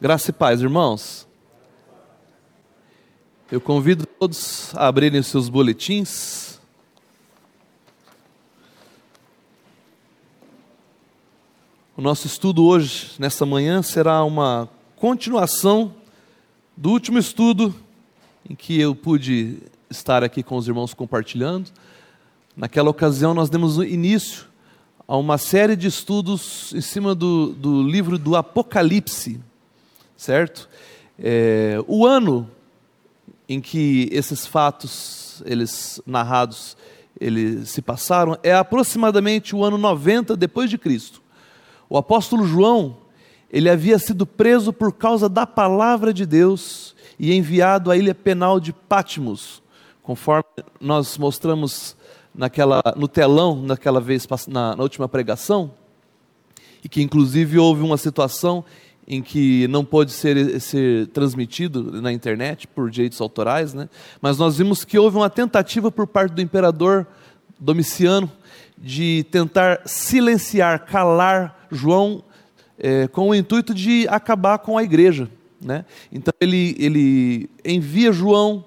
Graça e paz, irmãos. Eu convido todos a abrirem os seus boletins. O nosso estudo hoje, nesta manhã, será uma continuação do último estudo em que eu pude estar aqui com os irmãos compartilhando. Naquela ocasião, nós demos início a uma série de estudos em cima do, do livro do Apocalipse certo? É, o ano em que esses fatos, eles narrados, eles se passaram, é aproximadamente o ano 90 depois de Cristo. O apóstolo João, ele havia sido preso por causa da palavra de Deus e enviado à ilha penal de Patmos, conforme nós mostramos naquela, no telão, naquela vez, na, na última pregação, e que inclusive houve uma situação em que não pôde ser, ser transmitido na internet por direitos autorais, né? mas nós vimos que houve uma tentativa por parte do imperador Domiciano de tentar silenciar, calar João é, com o intuito de acabar com a igreja. Né? Então ele, ele envia João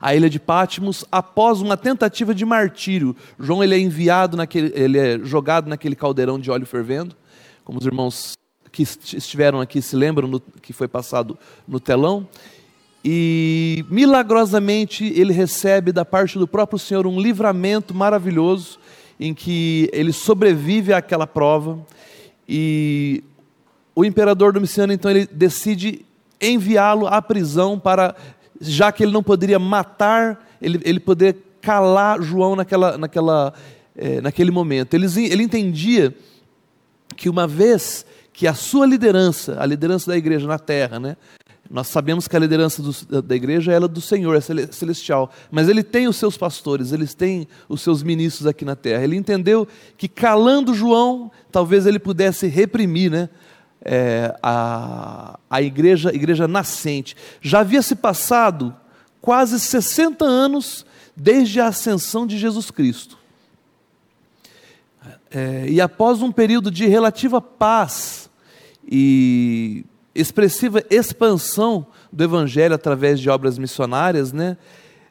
à ilha de Patmos após uma tentativa de martírio. João ele é enviado naquele, ele é jogado naquele caldeirão de óleo fervendo, como os irmãos que estiveram aqui se lembram no, que foi passado no telão. E milagrosamente ele recebe da parte do próprio Senhor um livramento maravilhoso em que ele sobrevive àquela prova. E o imperador Domiciano então ele decide enviá-lo à prisão para já que ele não poderia matar, ele, ele poder calar João naquela, naquela, é, naquele momento. Ele, ele entendia que uma vez que a sua liderança, a liderança da igreja na terra, né? Nós sabemos que a liderança do, da igreja é do Senhor, é celestial. Mas ele tem os seus pastores, eles têm os seus ministros aqui na terra. Ele entendeu que calando João, talvez ele pudesse reprimir né, é, a, a igreja, igreja nascente. Já havia se passado quase 60 anos desde a ascensão de Jesus Cristo. É, e após um período de relativa paz, e expressiva expansão do evangelho através de obras missionárias, né?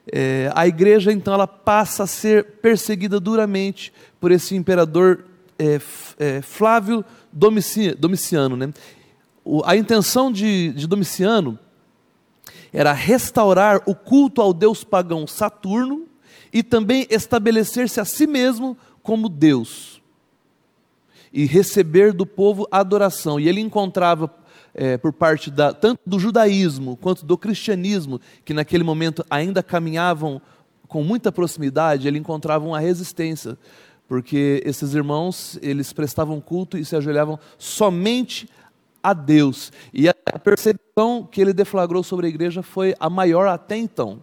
É, a igreja então ela passa a ser perseguida duramente por esse imperador é, é, Flávio Domiciano. Né? O, a intenção de, de Domiciano era restaurar o culto ao deus pagão Saturno e também estabelecer-se a si mesmo como Deus e receber do povo adoração. E ele encontrava é, por parte da, tanto do judaísmo quanto do cristianismo, que naquele momento ainda caminhavam com muita proximidade, ele encontrava uma resistência, porque esses irmãos, eles prestavam culto e se ajoelhavam somente a Deus. E a percepção que ele deflagrou sobre a igreja foi a maior até então.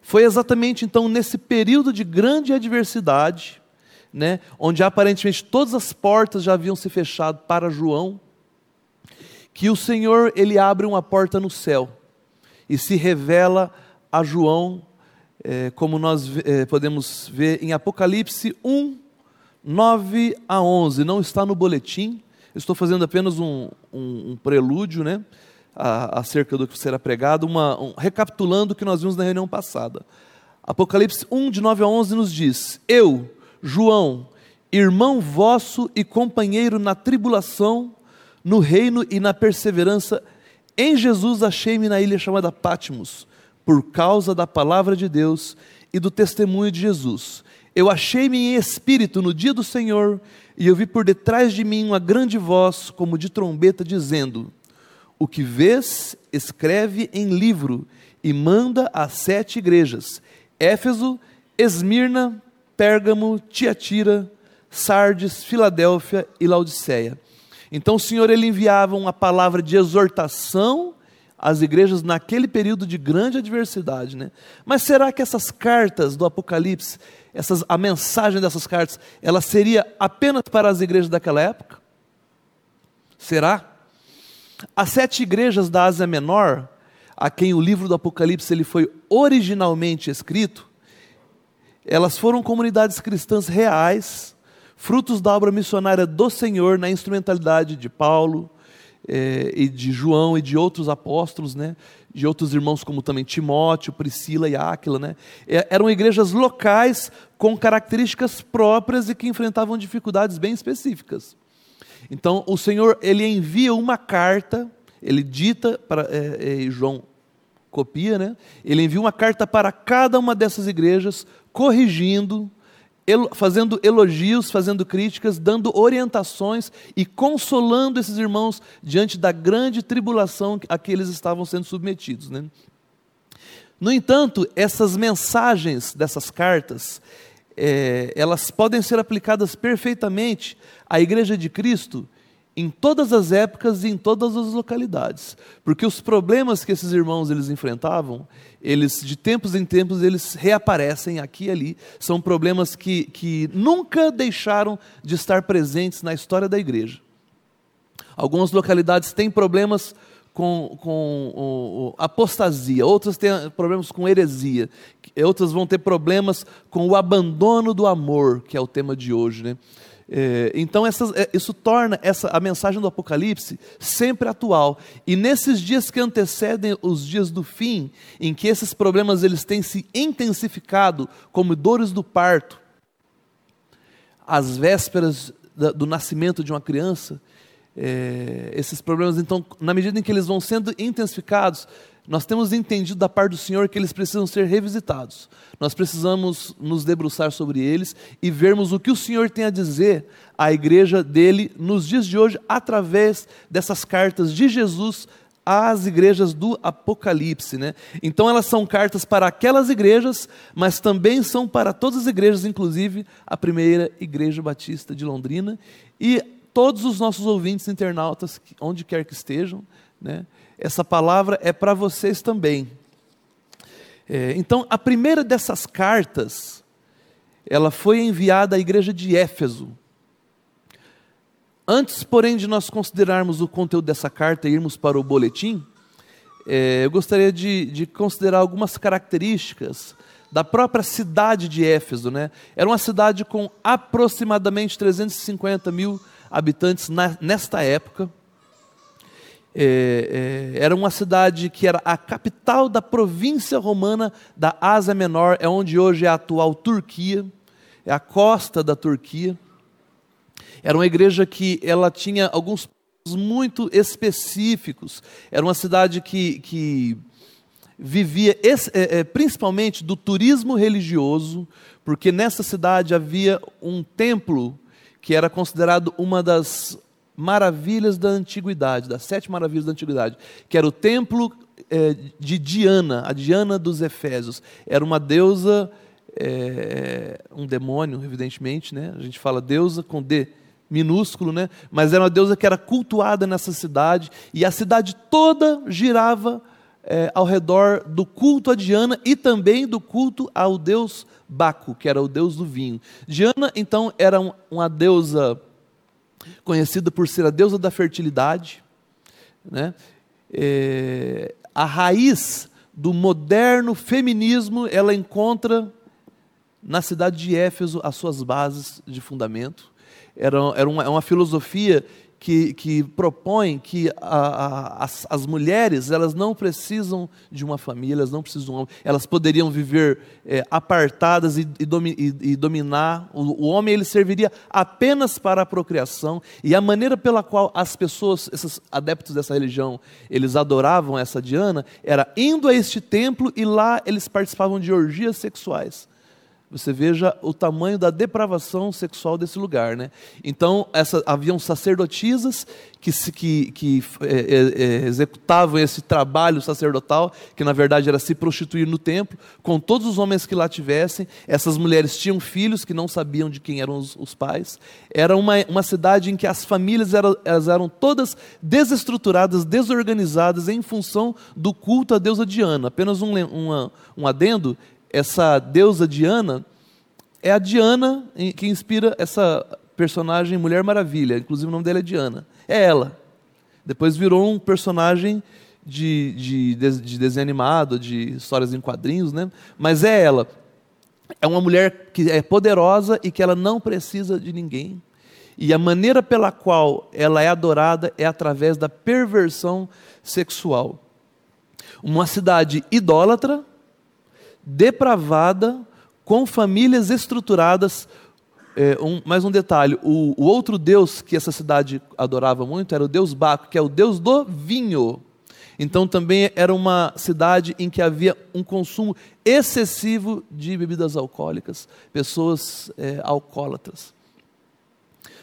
Foi exatamente então nesse período de grande adversidade, né, onde aparentemente todas as portas já haviam se fechado para João, que o Senhor ele abre uma porta no céu e se revela a João, é, como nós é, podemos ver em Apocalipse 1, 9 a 11. Não está no boletim, estou fazendo apenas um, um, um prelúdio né, acerca do que será pregado, uma, um, recapitulando o que nós vimos na reunião passada. Apocalipse 1, de 9 a 11 nos diz: Eu, João, irmão vosso e companheiro na tribulação, no reino e na perseverança, em Jesus achei-me na ilha chamada Patmos, por causa da palavra de Deus e do testemunho de Jesus. Eu achei-me em espírito no dia do Senhor, e eu vi por detrás de mim uma grande voz, como de trombeta, dizendo: O que vês, escreve em livro e manda às sete igrejas: Éfeso, Esmirna, Pérgamo, Tiatira, Sardes, Filadélfia e Laodiceia. Então o Senhor ele enviava uma palavra de exortação às igrejas naquele período de grande adversidade, né? Mas será que essas cartas do Apocalipse, essas, a mensagem dessas cartas, ela seria apenas para as igrejas daquela época? Será? As sete igrejas da Ásia Menor, a quem o livro do Apocalipse ele foi originalmente escrito, elas foram comunidades cristãs reais, frutos da obra missionária do Senhor na instrumentalidade de Paulo, é, e de João e de outros apóstolos, né? de outros irmãos como também Timóteo, Priscila e Áquila. Né? Eram igrejas locais com características próprias e que enfrentavam dificuldades bem específicas. Então o Senhor ele envia uma carta, ele dita para é, é, João copia, né? Ele envia uma carta para cada uma dessas igrejas, corrigindo, fazendo elogios, fazendo críticas, dando orientações e consolando esses irmãos diante da grande tribulação a que eles estavam sendo submetidos. Né? No entanto, essas mensagens dessas cartas, é, elas podem ser aplicadas perfeitamente à Igreja de Cristo em todas as épocas e em todas as localidades, porque os problemas que esses irmãos eles enfrentavam, eles de tempos em tempos eles reaparecem aqui e ali, são problemas que, que nunca deixaram de estar presentes na história da igreja. Algumas localidades têm problemas com, com o, apostasia, outras têm problemas com heresia, outras vão ter problemas com o abandono do amor, que é o tema de hoje, né? É, então é, isso torna essa, a mensagem do Apocalipse sempre atual. E nesses dias que antecedem os dias do fim, em que esses problemas eles têm se intensificado como dores do parto, às vésperas do nascimento de uma criança, é, esses problemas, então, na medida em que eles vão sendo intensificados, nós temos entendido da parte do Senhor que eles precisam ser revisitados. Nós precisamos nos debruçar sobre eles e vermos o que o Senhor tem a dizer à igreja dele nos dias de hoje, através dessas cartas de Jesus às igrejas do Apocalipse. Né? Então, elas são cartas para aquelas igrejas, mas também são para todas as igrejas, inclusive a primeira Igreja Batista de Londrina e todos os nossos ouvintes internautas, onde quer que estejam. Né? Essa palavra é para vocês também. É, então, a primeira dessas cartas, ela foi enviada à igreja de Éfeso. Antes, porém, de nós considerarmos o conteúdo dessa carta e irmos para o boletim, é, eu gostaria de, de, considerar algumas características da própria cidade de Éfeso. Né? Era uma cidade com aproximadamente 350 mil habitantes na, nesta época é, é, era uma cidade que era a capital da província romana da Ásia Menor, é onde hoje é a atual Turquia, é a costa da Turquia. Era uma igreja que ela tinha alguns muito específicos. Era uma cidade que, que vivia é, é, principalmente do turismo religioso, porque nessa cidade havia um templo que era considerado uma das maravilhas da antiguidade, das sete maravilhas da antiguidade, que era o templo é, de Diana, a Diana dos Efésios. Era uma deusa, é, um demônio, evidentemente, né? a gente fala deusa com D minúsculo, né? mas era uma deusa que era cultuada nessa cidade, e a cidade toda girava é, ao redor do culto a Diana e também do culto ao deus Baco, que era o deus do vinho. Diana, então, era um, uma deusa conhecida por ser a deusa da fertilidade. Né? É, a raiz do moderno feminismo ela encontra na cidade de Éfeso as suas bases de fundamento. Era, era uma, é uma filosofia que, que propõe que a, a, as, as, mulheres elas não precisam de uma família, elas não precisam de um homem, elas poderiam viver é, apartadas e, e, domi, e, e dominar. O, o, homem ele serviria apenas para a procriação. E a maneira pela qual as pessoas, esses adeptos dessa religião, eles adoravam essa Diana era indo a este templo e lá eles participavam de orgias sexuais você veja o tamanho da depravação sexual desse lugar. Né? Então, essa, haviam sacerdotisas que, que, que é, é, é, executavam esse trabalho sacerdotal, que na verdade era se prostituir no templo, com todos os homens que lá tivessem. Essas mulheres tinham filhos que não sabiam de quem eram os, os pais. Era uma, uma cidade em que as famílias eram, elas eram todas desestruturadas, desorganizadas, em função do culto à deusa Diana. Apenas um, uma, um adendo essa deusa Diana é a Diana que inspira essa personagem Mulher Maravilha. Inclusive o nome dela é Diana. É ela. Depois virou um personagem de, de, de desenho animado, de histórias em quadrinhos, né? Mas é ela. É uma mulher que é poderosa e que ela não precisa de ninguém. E a maneira pela qual ela é adorada é através da perversão sexual. Uma cidade idólatra, depravada, com famílias estruturadas. É, um, mais um detalhe: o, o outro deus que essa cidade adorava muito era o deus Baco, que é o deus do vinho. Então também era uma cidade em que havia um consumo excessivo de bebidas alcoólicas, pessoas é, alcoólatras.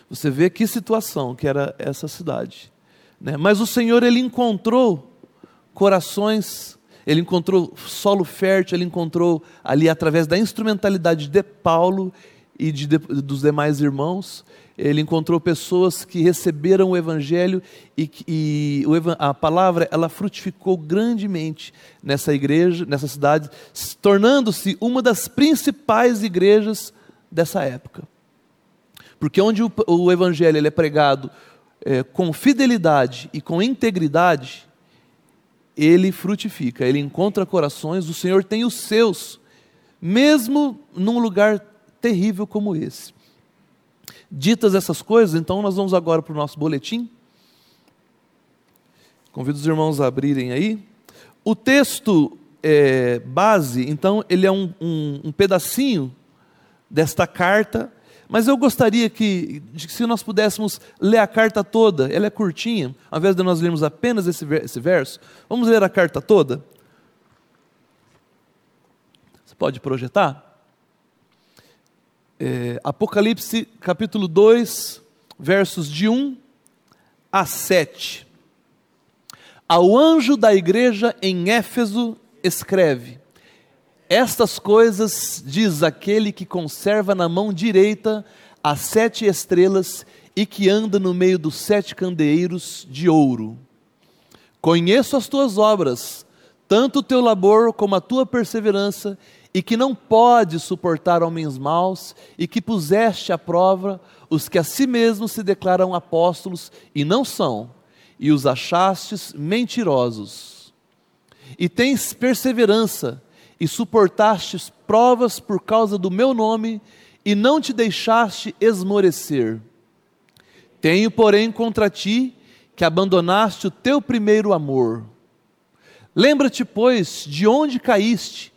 Você vê que situação que era essa cidade. Né? Mas o Senhor ele encontrou corações, ele encontrou solo fértil, ele encontrou ali através da instrumentalidade de Paulo e de, dos demais irmãos, ele encontrou pessoas que receberam o evangelho e, e a palavra ela frutificou grandemente nessa igreja, nessa cidade, tornando-se uma das principais igrejas dessa época. Porque onde o, o evangelho é pregado é, com fidelidade e com integridade, ele frutifica, ele encontra corações, o Senhor tem os seus, mesmo num lugar terrível como esse. Ditas essas coisas, então nós vamos agora para o nosso boletim. Convido os irmãos a abrirem aí. O texto é, base, então, ele é um, um, um pedacinho desta carta mas eu gostaria que, se nós pudéssemos ler a carta toda, ela é curtinha, ao invés de nós lermos apenas esse, esse verso, vamos ler a carta toda? Você pode projetar? É, Apocalipse capítulo 2, versos de 1 a 7. Ao anjo da igreja em Éfeso escreve: estas coisas diz aquele que conserva na mão direita as sete estrelas e que anda no meio dos sete candeeiros de ouro. Conheço as tuas obras, tanto o teu labor como a tua perseverança, e que não pode suportar homens maus, e que puseste à prova os que a si mesmos se declaram apóstolos e não são, e os achastes mentirosos. E tens perseverança, e suportastes provas por causa do meu nome e não te deixaste esmorecer. Tenho, porém, contra ti que abandonaste o teu primeiro amor. Lembra-te, pois, de onde caíste,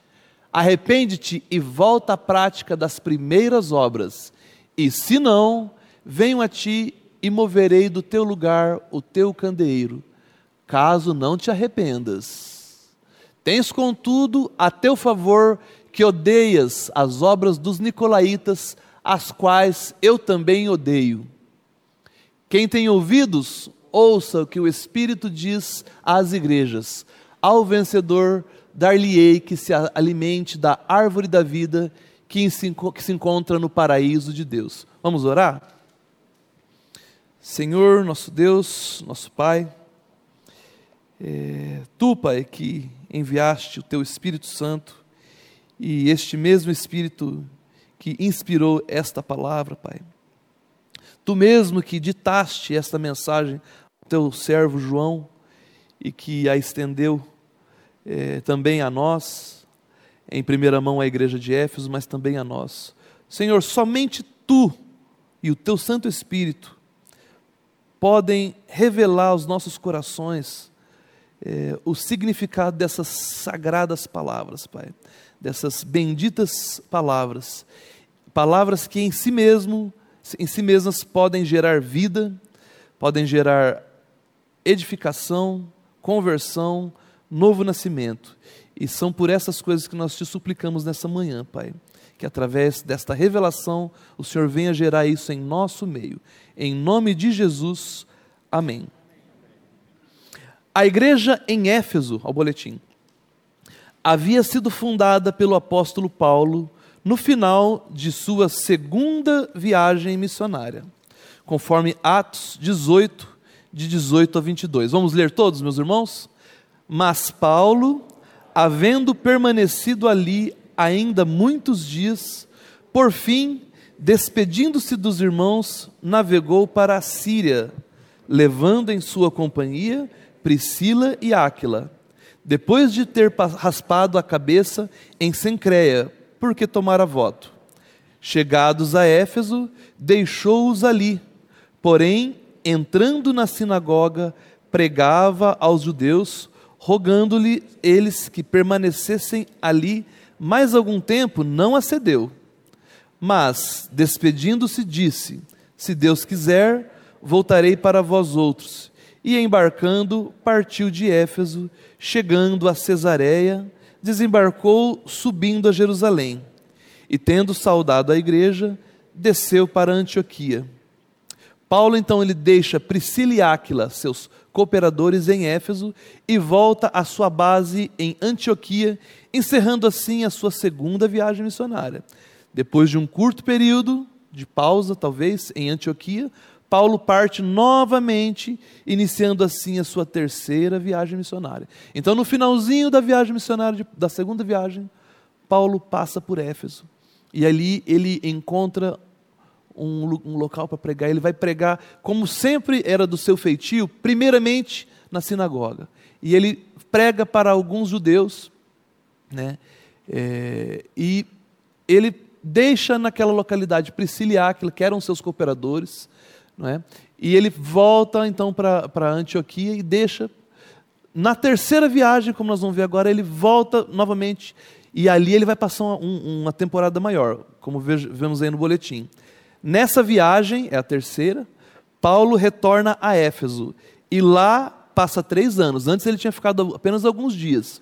arrepende-te e volta à prática das primeiras obras, e se não, venho a ti e moverei do teu lugar o teu candeeiro, caso não te arrependas. Tens, contudo, a teu favor que odeias as obras dos nicolaítas, as quais eu também odeio. Quem tem ouvidos, ouça o que o Espírito diz às igrejas. Ao vencedor, dar-lhe-ei que se alimente da árvore da vida que se encontra no paraíso de Deus. Vamos orar? Senhor, nosso Deus, nosso Pai, é, tu, Pai, que enviaste o teu Espírito Santo e este mesmo Espírito que inspirou esta palavra, Pai. Tu mesmo que ditaste esta mensagem ao teu servo João e que a estendeu é, também a nós, em primeira mão à igreja de Éfeso, mas também a nós. Senhor, somente tu e o teu Santo Espírito podem revelar aos nossos corações é, o significado dessas sagradas palavras, Pai, dessas benditas palavras, palavras que em si mesmo, em si mesmas podem gerar vida, podem gerar edificação, conversão, novo nascimento. E são por essas coisas que nós te suplicamos nessa manhã, Pai. Que através desta revelação o Senhor venha gerar isso em nosso meio. Em nome de Jesus, amém. A igreja em Éfeso, ao boletim, havia sido fundada pelo apóstolo Paulo no final de sua segunda viagem missionária, conforme Atos 18, de 18 a 22. Vamos ler todos, meus irmãos? Mas Paulo, havendo permanecido ali ainda muitos dias, por fim, despedindo-se dos irmãos, navegou para a Síria, levando em sua companhia Priscila e Áquila, depois de ter raspado a cabeça em Sencreia, porque tomara voto. Chegados a Éfeso, deixou-os ali, Porém, entrando na sinagoga, pregava aos judeus, rogando-lhe eles que permanecessem ali mais algum tempo, não acedeu. Mas, despedindo-se, disse: Se Deus quiser, voltarei para vós outros. E embarcando, partiu de Éfeso, chegando a Cesareia, desembarcou subindo a Jerusalém. E tendo saudado a igreja, desceu para Antioquia. Paulo então ele deixa Priscila e Áquila, seus cooperadores em Éfeso, e volta à sua base em Antioquia, encerrando assim a sua segunda viagem missionária. Depois de um curto período de pausa, talvez, em Antioquia, Paulo parte novamente, iniciando assim a sua terceira viagem missionária. Então, no finalzinho da viagem missionária, da segunda viagem, Paulo passa por Éfeso. E ali ele encontra um, um local para pregar. Ele vai pregar, como sempre era do seu feitio, primeiramente na sinagoga. E ele prega para alguns judeus, né? É, e ele deixa naquela localidade Priscila e Áquila, que eram seus cooperadores, não é? e ele volta então para Antioquia e deixa. Na terceira viagem, como nós vamos ver agora, ele volta novamente e ali ele vai passar um, uma temporada maior, como vemos aí no boletim. Nessa viagem, é a terceira, Paulo retorna a Éfeso e lá passa três anos. Antes ele tinha ficado apenas alguns dias.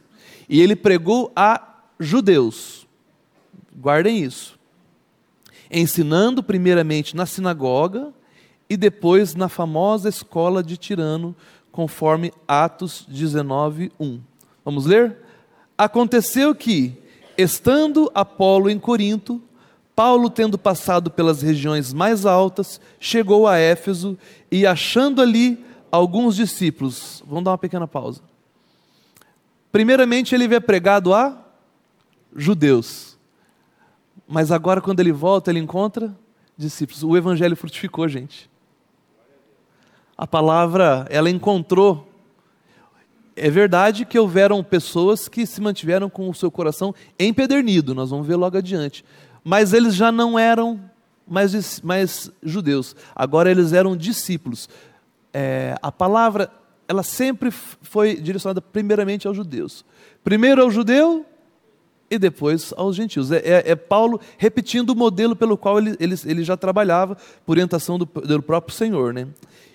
E ele pregou a judeus. Guardem isso. Ensinando primeiramente na sinagoga e depois na famosa escola de Tirano, conforme Atos 19, 1. Vamos ler? Aconteceu que, estando Apolo em Corinto, Paulo, tendo passado pelas regiões mais altas, chegou a Éfeso e, achando ali alguns discípulos, vamos dar uma pequena pausa. Primeiramente, ele havia pregado a judeus, mas agora, quando ele volta, ele encontra discípulos. O evangelho frutificou, gente. A palavra, ela encontrou. É verdade que houveram pessoas que se mantiveram com o seu coração empedernido, nós vamos ver logo adiante mas eles já não eram mais, mais judeus, agora eles eram discípulos. É, a palavra, ela sempre foi direcionada primeiramente aos judeus. Primeiro ao judeu e depois aos gentios. É, é, é Paulo repetindo o modelo pelo qual ele, ele, ele já trabalhava, por orientação do, do próprio Senhor. Né?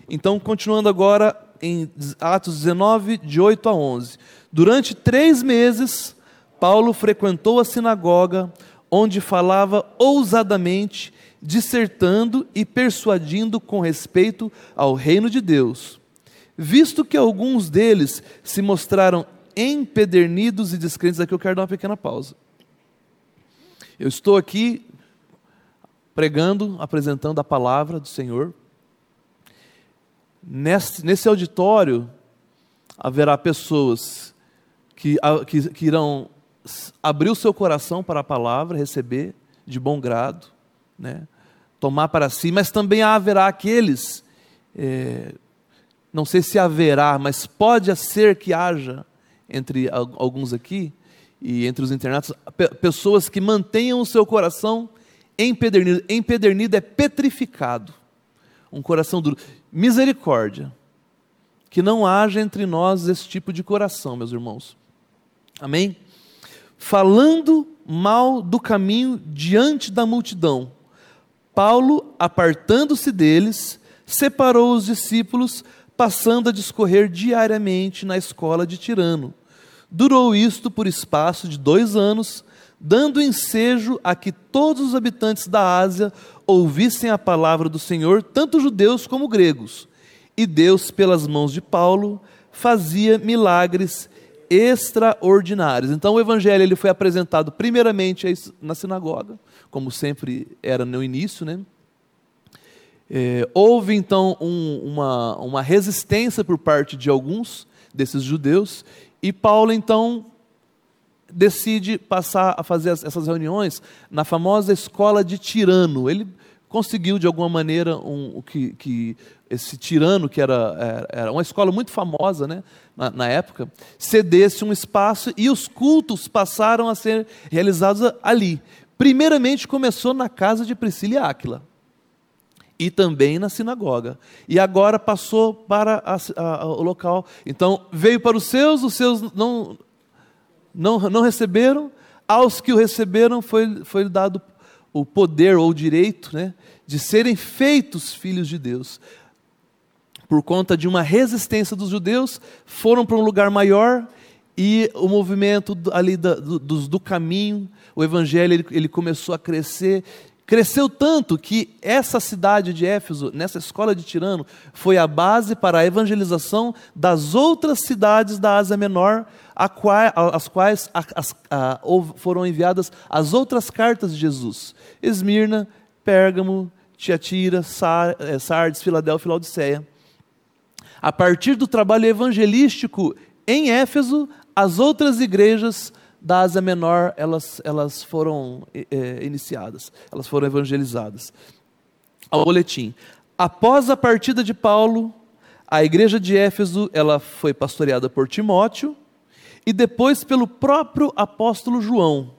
Então, continuando agora em Atos 19, de 8 a 11. Durante três meses, Paulo frequentou a sinagoga, onde falava ousadamente, dissertando e persuadindo com respeito ao reino de Deus. Visto que alguns deles se mostraram empedernidos e descrentes, aqui eu quero dar uma pequena pausa. Eu estou aqui pregando, apresentando a palavra do Senhor. Nesse, nesse auditório haverá pessoas que, que, que irão abrir o seu coração para a palavra, receber de bom grado, né? tomar para si, mas também haverá aqueles, é, não sei se haverá, mas pode ser que haja entre alguns aqui e entre os internatos, pessoas que mantenham o seu coração empedernido. Empedernido é petrificado, um coração duro. Misericórdia, que não haja entre nós esse tipo de coração, meus irmãos. Amém? falando mal do caminho diante da multidão. Paulo, apartando-se deles, separou os discípulos, passando a discorrer diariamente na escola de Tirano. Durou isto por espaço de dois anos, dando ensejo a que todos os habitantes da Ásia ouvissem a palavra do Senhor, tanto judeus como gregos. E Deus, pelas mãos de Paulo, fazia milagres extraordinários. Então o evangelho ele foi apresentado primeiramente na sinagoga, como sempre era no início, né? É, houve então um, uma, uma resistência por parte de alguns desses judeus e Paulo então decide passar a fazer essas reuniões na famosa escola de Tirano. Ele conseguiu de alguma maneira um, que, que esse tirano, que era, era uma escola muito famosa né, na, na, época, cedesse um espaço e os cultos passaram a ser realizados ali. Primeiramente começou na casa de Priscila e Áquila. e também na sinagoga. E agora passou para a, a, o local. Então, veio para os seus, os seus não, não, não receberam, aos que o receberam foi, foi dado o poder ou o direito né, de serem feitos filhos de Deus. Por conta de uma resistência dos judeus, foram para um lugar maior e o movimento ali do, do, do caminho, o evangelho, ele, ele começou a crescer Cresceu tanto que essa cidade de Éfeso, nessa escola de Tirano, foi a base para a evangelização das outras cidades da Ásia Menor, às quais foram enviadas as outras cartas de Jesus: Esmirna, Pérgamo, Tiatira, eh, Sardes, Filadélfia e Laodiceia. A partir do trabalho evangelístico em Éfeso, as outras igrejas da Ásia Menor, elas, elas foram é, iniciadas, elas foram evangelizadas. Ao boletim. Após a partida de Paulo, a igreja de Éfeso ela foi pastoreada por Timóteo e depois pelo próprio apóstolo João,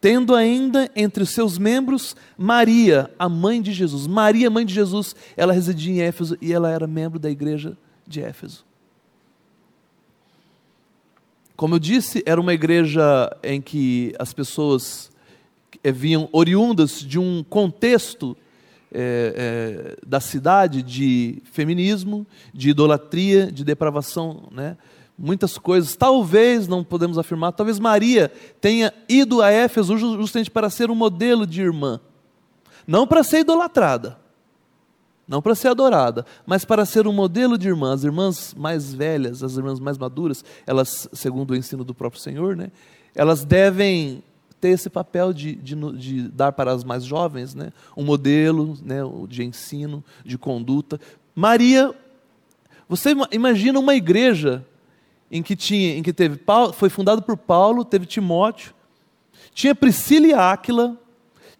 tendo ainda entre os seus membros Maria, a mãe de Jesus. Maria, mãe de Jesus, ela residia em Éfeso e ela era membro da igreja de Éfeso. Como eu disse, era uma igreja em que as pessoas eh, vinham oriundas de um contexto é, é, da cidade de feminismo, de idolatria, de depravação, né? muitas coisas. Talvez, não podemos afirmar, talvez Maria tenha ido a Éfeso justamente para ser um modelo de irmã, não para ser idolatrada não para ser adorada, mas para ser um modelo de irmã. As irmãs mais velhas, as irmãs mais maduras, elas, segundo o ensino do próprio Senhor, né, elas devem ter esse papel de, de, de dar para as mais jovens né, um modelo né, de ensino, de conduta. Maria, você imagina uma igreja em que tinha, em que teve foi fundado por Paulo, teve Timóteo, tinha Priscila e Áquila,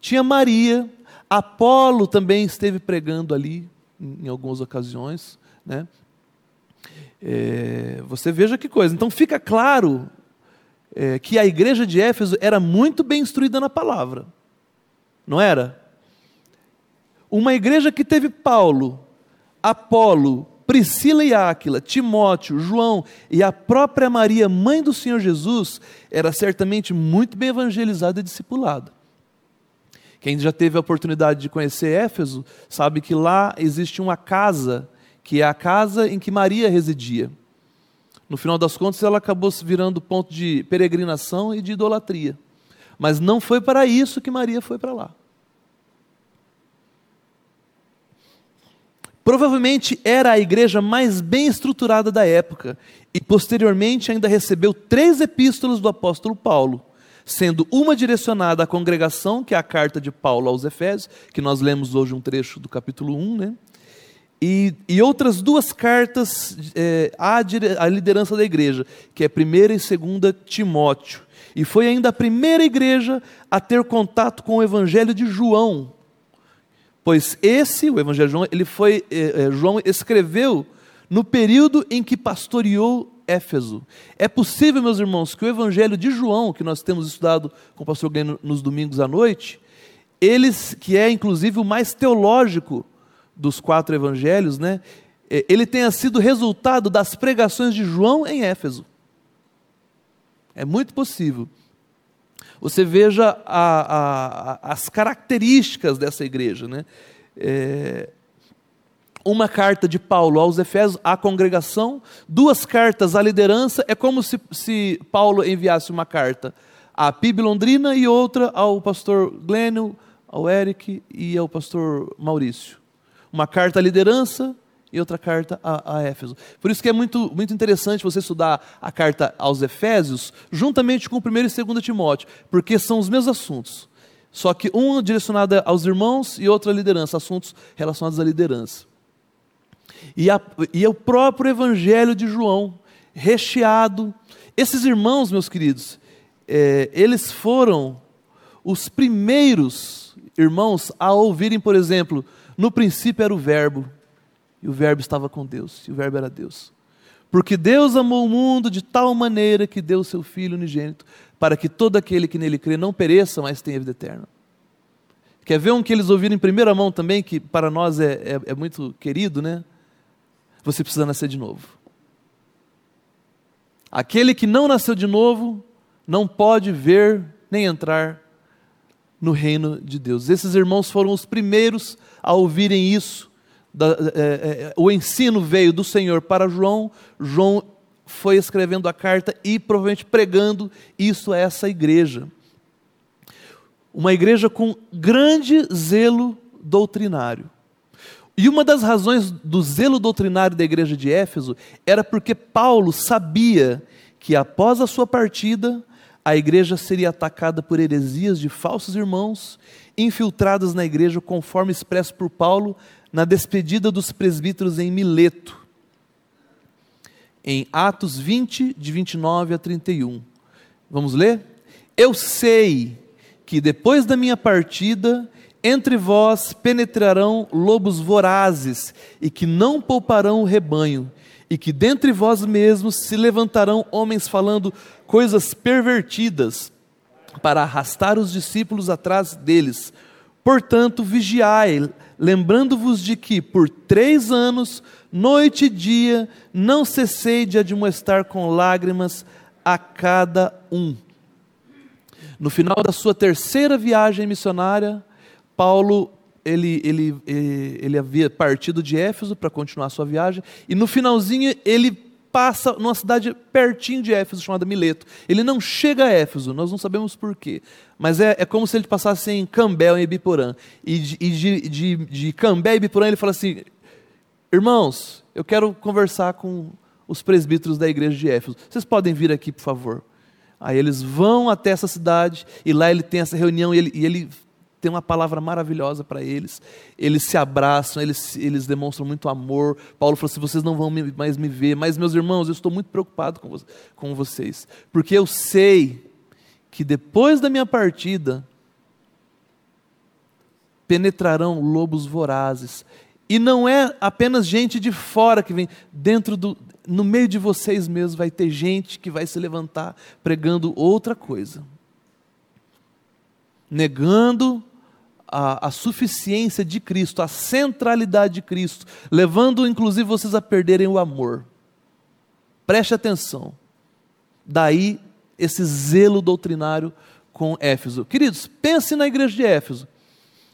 tinha Maria, Apolo também esteve pregando ali em, algumas ocasiões. Né? É, você veja que coisa. Então fica claro é, que a igreja de Éfeso era muito bem instruída na palavra. Não era? Uma igreja que teve Paulo, Apolo, Priscila e Áquila, Timóteo, João e a própria Maria, mãe do Senhor Jesus, era certamente muito bem evangelizada e discipulada. Quem já teve a oportunidade de conhecer Éfeso, sabe que lá existe uma casa, que é a casa em que Maria residia. No final das contas, ela acabou se virando ponto de peregrinação e de idolatria. Mas não foi para isso que Maria foi para lá. Provavelmente era a igreja mais bem estruturada da época e posteriormente ainda recebeu três epístolas do apóstolo Paulo sendo uma direcionada à congregação, que é a carta de Paulo aos Efésios, que nós lemos hoje um trecho do capítulo 1, né? E, e outras duas cartas é, à, à liderança da igreja, que é 1 e 2 Timóteo. E foi ainda a primeira igreja a ter contato com o evangelho de João. Pois esse, o evangelho de João, ele foi, é, é, João escreveu no período em que pastoreou Éfeso. É possível, meus irmãos, que o Evangelho de João, que nós temos estudado com o pastor Glenn nos domingos à noite, eles, que é inclusive o mais teológico dos quatro evangelhos, né, é, ele tenha sido resultado das pregações de João em Éfeso. É muito possível. Você veja a, a, as características dessa igreja. Né? É, uma carta de Paulo aos Efésios, à congregação, duas cartas à liderança. É como se, se Paulo enviasse uma carta à PIB Londrina e outra ao pastor Glênio, ao Eric e ao pastor Maurício. Uma carta à liderança e outra carta a, a Éfeso. Por isso que é muito, muito interessante você estudar a carta aos Efésios juntamente com o 1 e 2 Timóteo, porque são os mesmos assuntos. Só que um direcionado aos irmãos e outro à liderança, assuntos relacionados à liderança. E, a, e o próprio Evangelho de João, recheado. Esses irmãos, meus queridos, é, eles foram os primeiros irmãos a ouvirem, por exemplo, no princípio era o Verbo, e o Verbo estava com Deus, e o Verbo era Deus. Porque Deus amou o mundo de tal maneira que deu o seu Filho unigênito, para que todo aquele que nele crê não pereça, mas tenha vida eterna. Quer ver um que eles ouviram em primeira mão também, que para nós é, é, é muito querido, né? Você precisa nascer de novo. Aquele que não nasceu de novo não pode ver nem entrar no reino de Deus. Esses irmãos foram os primeiros a ouvirem isso. Da, é, é, o ensino veio do Senhor para João, João foi escrevendo a carta e provavelmente pregando isso a essa igreja. Uma igreja com grande zelo doutrinário. E uma das razões do zelo doutrinário da igreja de Éfeso era porque Paulo sabia que após a sua partida, a igreja seria atacada por heresias de falsos irmãos infiltrados na igreja, conforme expresso por Paulo na despedida dos presbíteros em Mileto, em Atos 20, de 29 a 31. Vamos ler? Eu sei que depois da minha partida, entre vós penetrarão lobos vorazes, e que não pouparão o rebanho, e que dentre vós mesmos se levantarão homens falando coisas pervertidas, para arrastar os discípulos atrás deles. Portanto, vigiai, lembrando-vos de que por três anos, noite e dia, não cessei de admoestar com lágrimas a cada um. No final da sua terceira viagem missionária, Paulo ele, ele, ele, havia partido de Éfeso para continuar a sua viagem, e no finalzinho ele passa numa cidade pertinho de Éfeso, chamada Mileto. Ele não chega a Éfeso, nós não sabemos porquê. Mas é, é como se ele passasse em Cambé, em Ibiporã. E de, de, de, de Cambé e Ibiporã ele fala assim: Irmãos, eu quero conversar com os presbíteros da igreja de Éfeso. Vocês podem vir aqui, por favor? Aí eles vão até essa cidade, e lá ele tem essa reunião, e ele, e ele tem uma palavra maravilhosa para eles. Eles se abraçam, eles, eles demonstram muito amor. Paulo falou assim: vocês não vão mais me ver, mas meus irmãos, eu estou muito preocupado com, com vocês, porque eu sei que depois da minha partida penetrarão lobos vorazes. E não é apenas gente de fora que vem, dentro do, no meio de vocês mesmos vai ter gente que vai se levantar pregando outra coisa negando a, a, suficiência de Cristo, a centralidade de Cristo, levando inclusive vocês a perderem o amor. Preste atenção. Daí esse zelo doutrinário com Éfeso. Queridos, pense na igreja de Éfeso.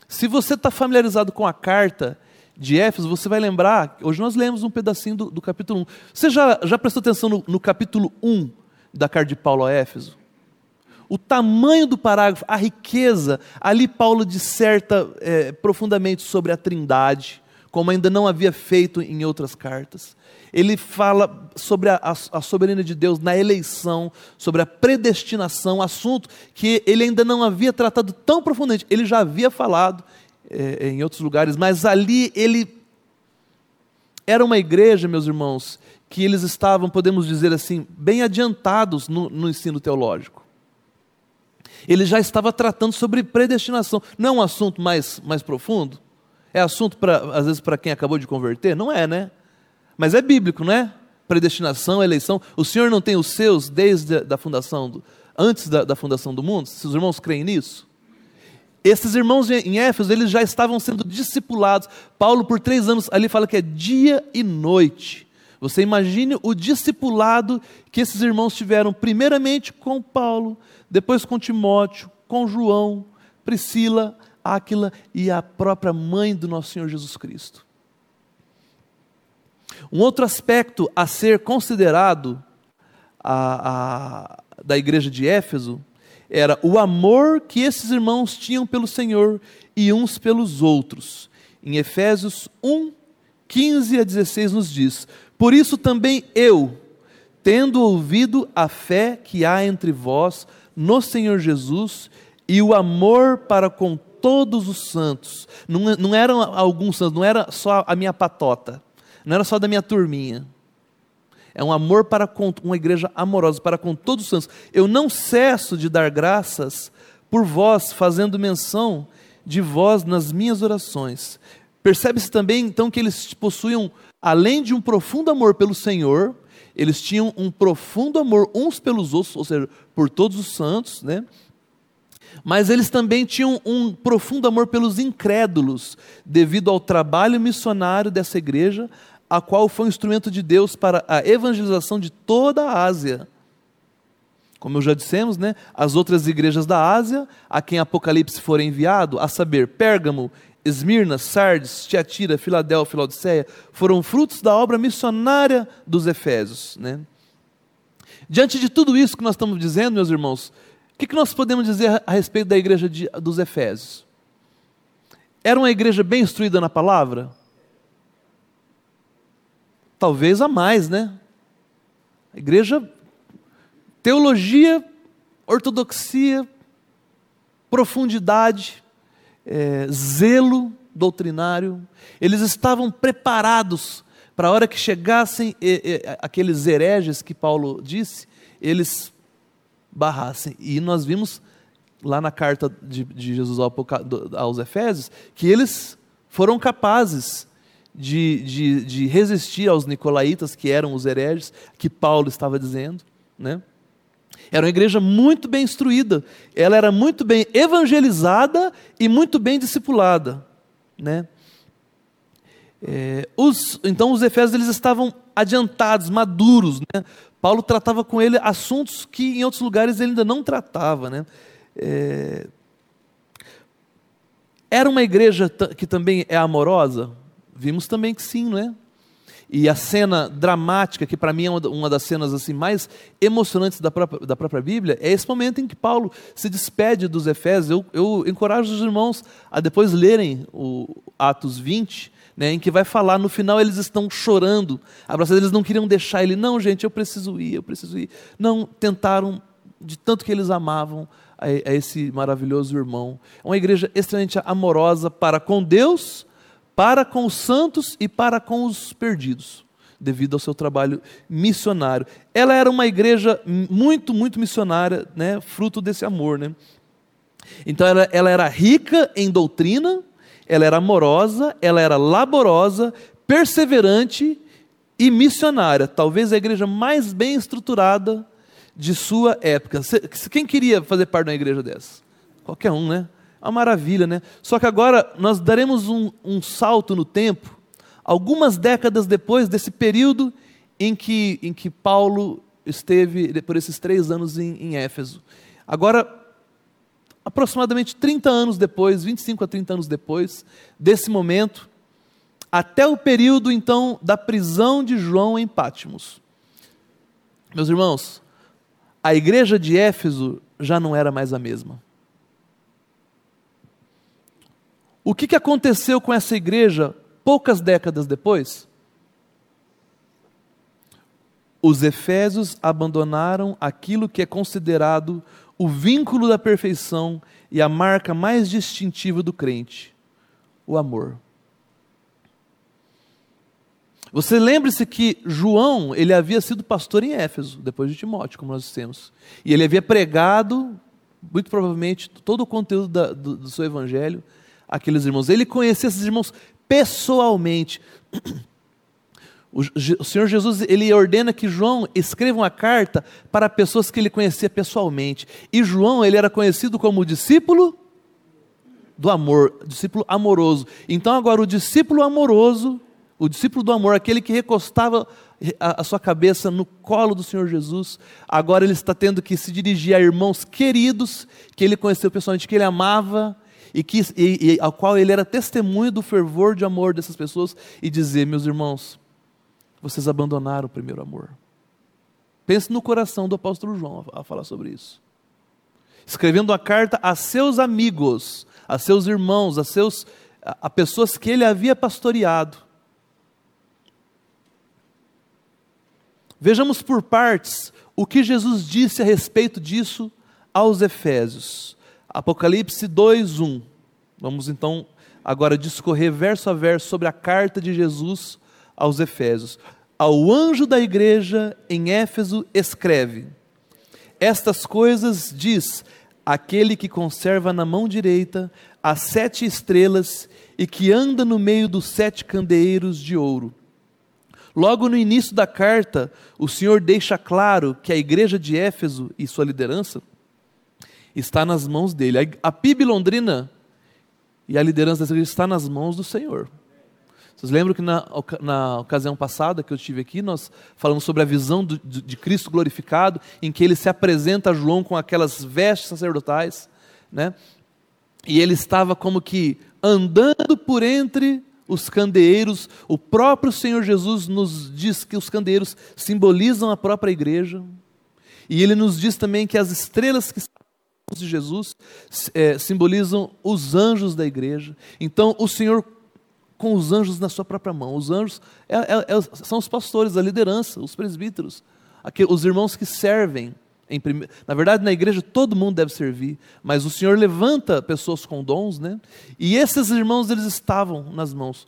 Se você está familiarizado com a carta de Éfeso, você vai lembrar, hoje nós lemos um pedacinho do, do capítulo 1. Você já, já prestou atenção no, no capítulo 1 da carta de Paulo a Éfeso? O tamanho do parágrafo, a riqueza. Ali Paulo disserta é, profundamente sobre a trindade, como ainda não havia feito em outras cartas. Ele fala sobre a, a, soberania de Deus na eleição, sobre a predestinação, assunto que ele ainda não havia tratado tão profundamente. Ele já havia falado é, em outros lugares, mas ali ele era uma igreja, meus irmãos, que eles estavam, podemos dizer assim, bem adiantados no, no ensino teológico ele já estava tratando sobre predestinação. Não é um assunto mais, mais profundo? É assunto, pra, às vezes, para quem acabou de converter? Não é, né? Mas é bíblico, não é? Predestinação, eleição. O Senhor não tem os seus desde a da fundação, do, antes da, da fundação do mundo? Se os irmãos creem nisso? Esses irmãos em Éfeso, eles já estavam sendo discipulados. Paulo, por três anos, ali fala que é dia e noite. Você imagine o discipulado que esses irmãos tiveram, primeiramente com Paulo, depois com Timóteo, com João, Priscila, Áquila e a própria mãe do nosso Senhor Jesus Cristo. Um outro aspecto a ser considerado a, a, da igreja de Éfeso era o amor que esses irmãos tinham pelo Senhor e uns pelos outros. Em Efésios 1, 15 a 16 nos diz: Por isso também eu, tendo ouvido a fé que há entre vós no Senhor Jesus e o amor para com todos os santos. Não, não eram alguns santos, não era só a minha patota, não era só da minha turminha. É um amor para com uma igreja amorosa, para com todos os santos. Eu não cesso de dar graças por vós, fazendo menção de vós nas minhas orações. Percebe-se também, então, que eles possuíam, além de um profundo amor pelo Senhor, eles tinham um profundo amor uns pelos outros, ou seja, por todos os santos, né? Mas eles também tinham um profundo amor pelos incrédulos, devido ao trabalho missionário dessa igreja, a qual foi um instrumento de Deus para a evangelização de toda a Ásia. Como já dissemos, né, as outras igrejas da Ásia, a quem Apocalipse for enviado, a saber, Pérgamo, Esmirna, Sardes, Tiatira, Filadélfia, Laodiceia, foram frutos da obra missionária dos Efésios. Né? Diante de tudo isso que nós estamos dizendo, meus irmãos, o que, que nós podemos dizer a respeito da igreja de, dos Efésios? Era uma igreja bem instruída na palavra? Talvez a mais, né? A igreja, teologia, ortodoxia, profundidade, é, zelo doutrinário. Eles estavam preparados para a hora que chegassem e, e, aqueles hereges que Paulo disse, eles barrassem. E nós vimos lá na carta de, de Jesus aos Efésios que eles foram capazes de, de, de, resistir aos nicolaítas, que eram os hereges, que Paulo estava dizendo. Né? Era uma igreja muito bem instruída, ela era muito bem evangelizada e muito bem discipulada. Né? É, os, então os efésios eles estavam adiantados, maduros. Né? Paulo tratava com ele assuntos que em outros lugares ele ainda não tratava. Né? É... Era uma igreja que também é amorosa? Vimos também que sim, não é? E a cena dramática, que para mim é uma das cenas assim mais emocionantes da própria, da própria Bíblia, é esse momento em que Paulo se despede dos Efésios. Eu, eu encorajo os irmãos a depois lerem o Atos 20, né, em que vai falar, no final eles estão chorando, abraçados, eles não queriam deixar ele, não, gente, eu preciso ir, eu preciso ir. Não, tentaram, de tanto que eles amavam a, a esse maravilhoso irmão. É uma igreja extremamente amorosa para com Deus, para com os santos e para com os perdidos, devido ao seu trabalho missionário. Ela era uma igreja muito, muito missionária, né, fruto desse amor. Né? Então ela, ela era rica em doutrina, ela era amorosa, ela era laborosa, perseverante e missionária. Talvez a igreja mais bem estruturada de sua época. Quem queria fazer parte de uma igreja dessa? Qualquer um, né? Uma maravilha, né? Só que agora nós daremos um, um salto no tempo, algumas décadas depois desse período em que, em que Paulo esteve por esses três anos em, em Éfeso. Agora, aproximadamente 30 anos depois, 25 a 30 anos depois desse momento, até o período então da prisão de João em Pátimos. Meus irmãos, a igreja de Éfeso já não era mais a mesma. O que, que aconteceu com essa igreja poucas décadas depois? Os efésios abandonaram aquilo que é considerado o vínculo da perfeição e a marca mais distintiva do crente, o amor. Você lembre-se que João, ele havia sido pastor em Éfeso, depois de Timóteo, como nós dissemos. E ele havia pregado, muito provavelmente, todo o conteúdo da, do, do seu evangelho àqueles irmãos. Ele conhecia esses irmãos pessoalmente. O, Senhor Jesus ele ordena que João escreva uma carta para pessoas que ele conhecia pessoalmente. E João ele era conhecido como discípulo do amor, discípulo amoroso. Então agora o discípulo amoroso, o discípulo do amor, aquele que recostava a, a sua cabeça no colo do Senhor Jesus, agora ele está tendo que se dirigir a irmãos queridos que ele conheceu pessoalmente, que ele amava e, que, e, e ao qual ele era testemunho do fervor de amor dessas pessoas e dizer, meus irmãos, vocês abandonaram o primeiro amor. Pense no coração do apóstolo João a falar sobre isso. Escrevendo uma carta a seus amigos, a seus irmãos, a, seus, a pessoas que ele havia pastoreado. Vejamos por partes o que Jesus disse a respeito disso aos Efésios. Apocalipse 2:1. Vamos então agora discorrer verso a verso sobre a carta de Jesus aos Efésios. Ao anjo da igreja em Éfeso escreve: Estas coisas diz aquele que conserva na mão direita as sete estrelas e que anda no meio dos sete candeeiros de ouro. Logo no início da carta, o Senhor deixa claro que a igreja de Éfeso e sua liderança está nas mãos dele. A PIB Londrina e a liderança dessa igreja está nas mãos do Senhor. Vocês lembram que na, na ocasião passada que eu estive aqui, nós falamos sobre a visão do, de, Cristo glorificado, em que ele se apresenta a João com aquelas vestes sacerdotais, né? e ele estava como que andando por entre os candeeiros. O próprio Senhor Jesus nos diz que os candeeiros simbolizam a própria igreja. E ele nos diz também que as estrelas que de Jesus é, simbolizam os anjos da igreja. Então, o Senhor com os anjos na sua própria mão. Os anjos é, é, é são os pastores, a liderança, os presbíteros, aqui, os irmãos que servem. Prime... Na verdade, na igreja todo mundo deve servir, mas o Senhor levanta pessoas com dons, né? E esses irmãos eles estavam nas mãos.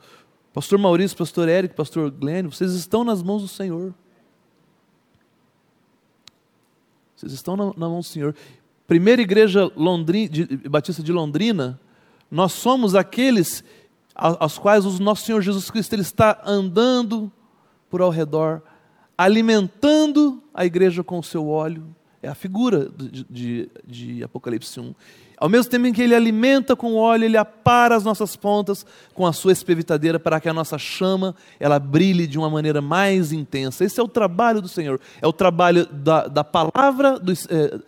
Pastor Maurício, Pastor Érico, Pastor Glênio, vocês estão nas mãos do Senhor. Vocês estão na, na mão do Senhor. Primeira igreja Londrina, de, Batista de Londrina, nós somos aqueles aos quais o nosso Senhor Jesus Cristo ele está andando por ao redor, alimentando a igreja com o seu óleo. É a figura de, de, de Apocalipse 1. Ao mesmo tempo em que ele alimenta com óleo, ele apara as nossas pontas com a sua espevitadeira para que a nossa chama ela brilhe de uma maneira mais intensa. Esse é o trabalho do Senhor. É o trabalho da, da palavra, do, é,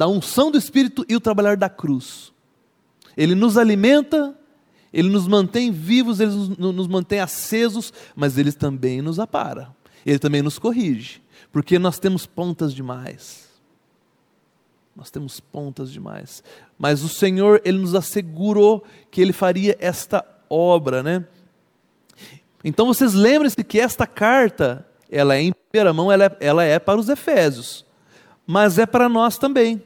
da unção do Espírito e o trabalhar da cruz. Ele nos alimenta ele nos mantém vivos, ele nos, nos mantém acesos, mas ele também nos apara. Ele também nos corrige, porque nós temos pontas demais. Nós temos pontas demais. Mas o Senhor, ele nos assegurou que ele faria esta obra, né? Então vocês lembrem-se que esta carta, ela é em primeira mão, ela é, ela é para os Efésios, mas é para nós também.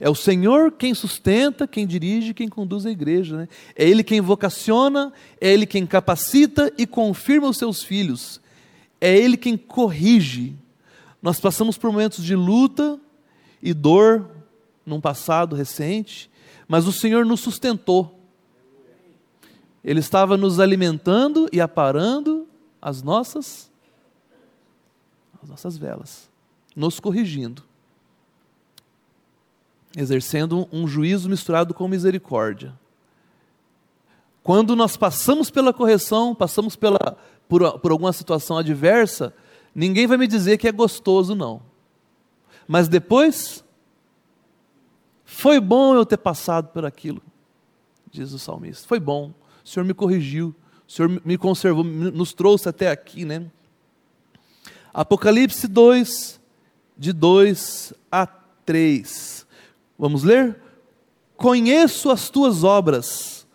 É o Senhor quem sustenta, quem dirige, quem conduz a igreja. Né? É Ele quem vocaciona, é Ele quem capacita e confirma os seus filhos. É Ele quem corrige. Nós passamos por momentos de luta e dor num passado recente, mas o Senhor nos sustentou. Ele estava nos alimentando e aparando as nossas as nossas velas, nos corrigindo exercendo um juízo misturado com misericórdia. Quando nós passamos pela correção, passamos pela, por, por alguma situação adversa, ninguém vai me dizer que é gostoso, não. Mas depois, foi bom eu ter passado por aquilo, diz o salmista. Foi bom, o Senhor me corrigiu, o Senhor me conservou, nos trouxe até aqui, né? Apocalipse 2, de 2 a 3. Vamos ler? Conheço as tuas obras,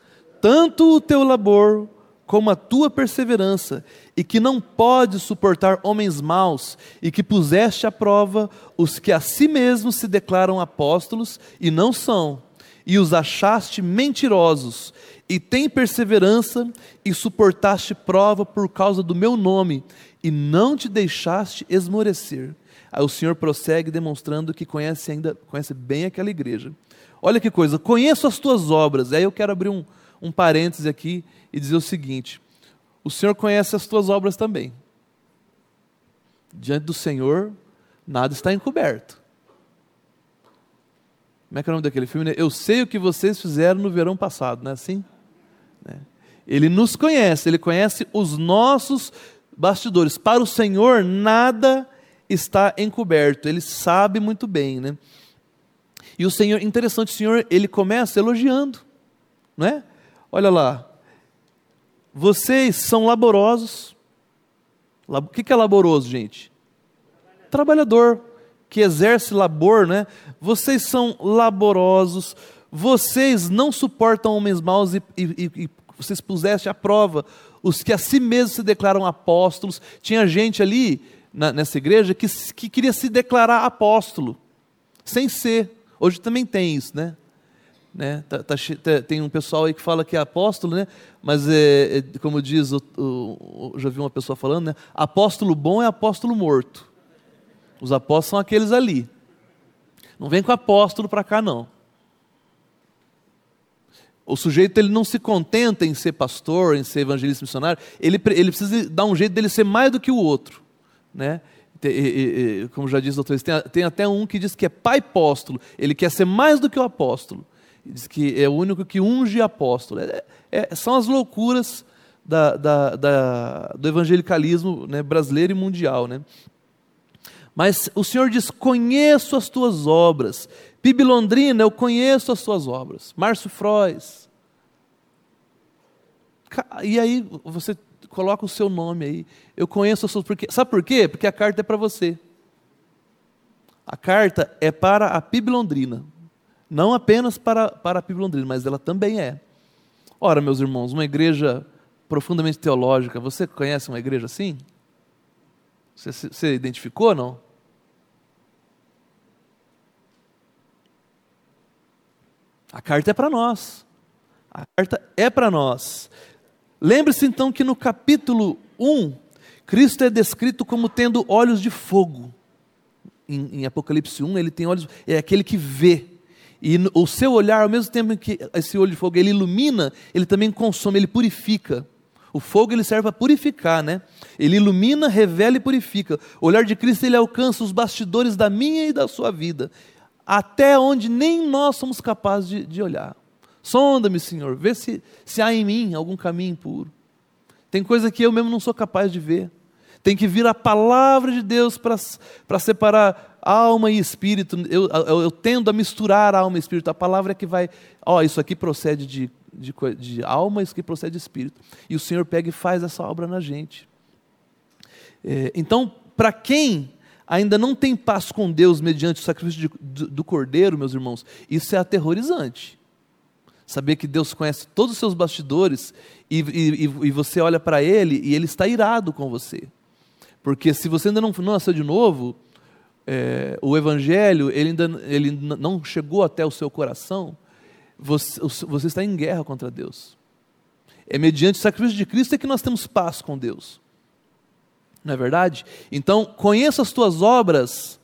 tanto o teu labor como a tua perseverança, e que não podes suportar homens maus, e que puseste à prova os que a si mesmos se declaram apóstolos e não são, e os achaste mentirosos, e tem perseverança, e suportaste prova por causa do meu nome, e não te deixaste esmorecer. Aí o Senhor prossegue demonstrando que conhece ainda, conhece bem aquela igreja. Olha que coisa, conheço as tuas obras. Aí eu quero abrir um, um parêntese aqui e dizer o seguinte: o Senhor conhece as tuas obras também. Diante do Senhor, nada está encoberto. Como é que é o nome daquele filme? Eu sei o que vocês fizeram no verão passado, não é assim? Né? Ele nos conhece, ele conhece os nossos bastidores. Para o Senhor, nada está encoberto, ele sabe muito bem, né? E o Senhor, interessante, o Senhor, ele começa elogiando, não é? Olha lá, vocês são laborosos. O que é laboroso, gente? Trabalhador que exerce labor, né? Vocês são laborosos, vocês não suportam homens maus e, e, e vocês puseste à prova os que a si mesmos se declaram apóstolos. Tinha gente ali na, nessa igreja que, que queria se declarar apóstolo, sem ser. Hoje também tem isso, né? né? Tá, tá, tem um pessoal aí que fala que é apóstolo, né? mas é, é como diz, o, o, já vi uma pessoa falando, né? apóstolo bom é apóstolo morto. Os apóstolos são aqueles ali. Não vem com apóstolo para cá, não. O sujeito ele não se contenta em ser pastor, em ser evangelista missionário, ele, ele precisa dar um jeito dele ser mais do que o outro. Né? como já diz o doutor, tem, tem até um que diz que é pai apóstolo, ele quer ser mais do que o apóstolo. Diz que é o único que unge apóstolo. É, é, são as loucuras da, da, da, do evangelicalismo né, brasileiro e mundial. Né? Mas o Senhor diz: Conheço as tuas obras. Bibi Londrina, eu conheço as tuas obras. Márcio Frois. E aí você coloca o seu nome aí. Eu conheço as suas. Porque, sabe por quê? Porque a carta é para você. A carta é para a PIB Londrina. Não apenas para, para a PIB Londrina, mas ela também é. Ora, meus irmãos, uma igreja profundamente teológica, você conhece uma igreja assim? Você, você identificou não? A carta é para nós. A carta é para nós. Lembre-se então que no capítulo 1, Cristo é descrito como tendo olhos de fogo. Em, em Apocalipse 1, ele tem olhos, é aquele que vê. E o seu olhar, ao mesmo tempo que esse olho de fogo ele ilumina, ele também consome, ele purifica. O fogo ele serve para purificar, né? Ele ilumina, revela e purifica. O olhar de Cristo ele alcança os bastidores da minha e da sua vida, até onde nem nós somos capazes de, de olhar. Sonda-me, Senhor, vê se, se há em mim algum caminho impuro. Tem coisa que eu mesmo não sou capaz de ver. Tem que vir a palavra de Deus para separar alma e espírito. Eu, eu, eu, tendo a misturar alma e espírito. A palavra é que vai. Ó, isso aqui procede de, de, de alma, isso aqui procede de espírito. E o Senhor pega e faz essa obra na gente. É, então, para quem ainda não tem paz com Deus mediante o sacrifício de, do, cordeiro, meus irmãos, isso é aterrorizante. Saber que Deus conhece todos os seus bastidores e, e, e você olha para Ele e Ele está irado com você. Porque se você ainda não, não nasceu de novo, é, o Evangelho ele ainda ele não chegou até o seu coração, você, você está em guerra contra Deus. É mediante o sacrifício de Cristo é que nós temos paz com Deus. Não é verdade? Então, conheça as tuas obras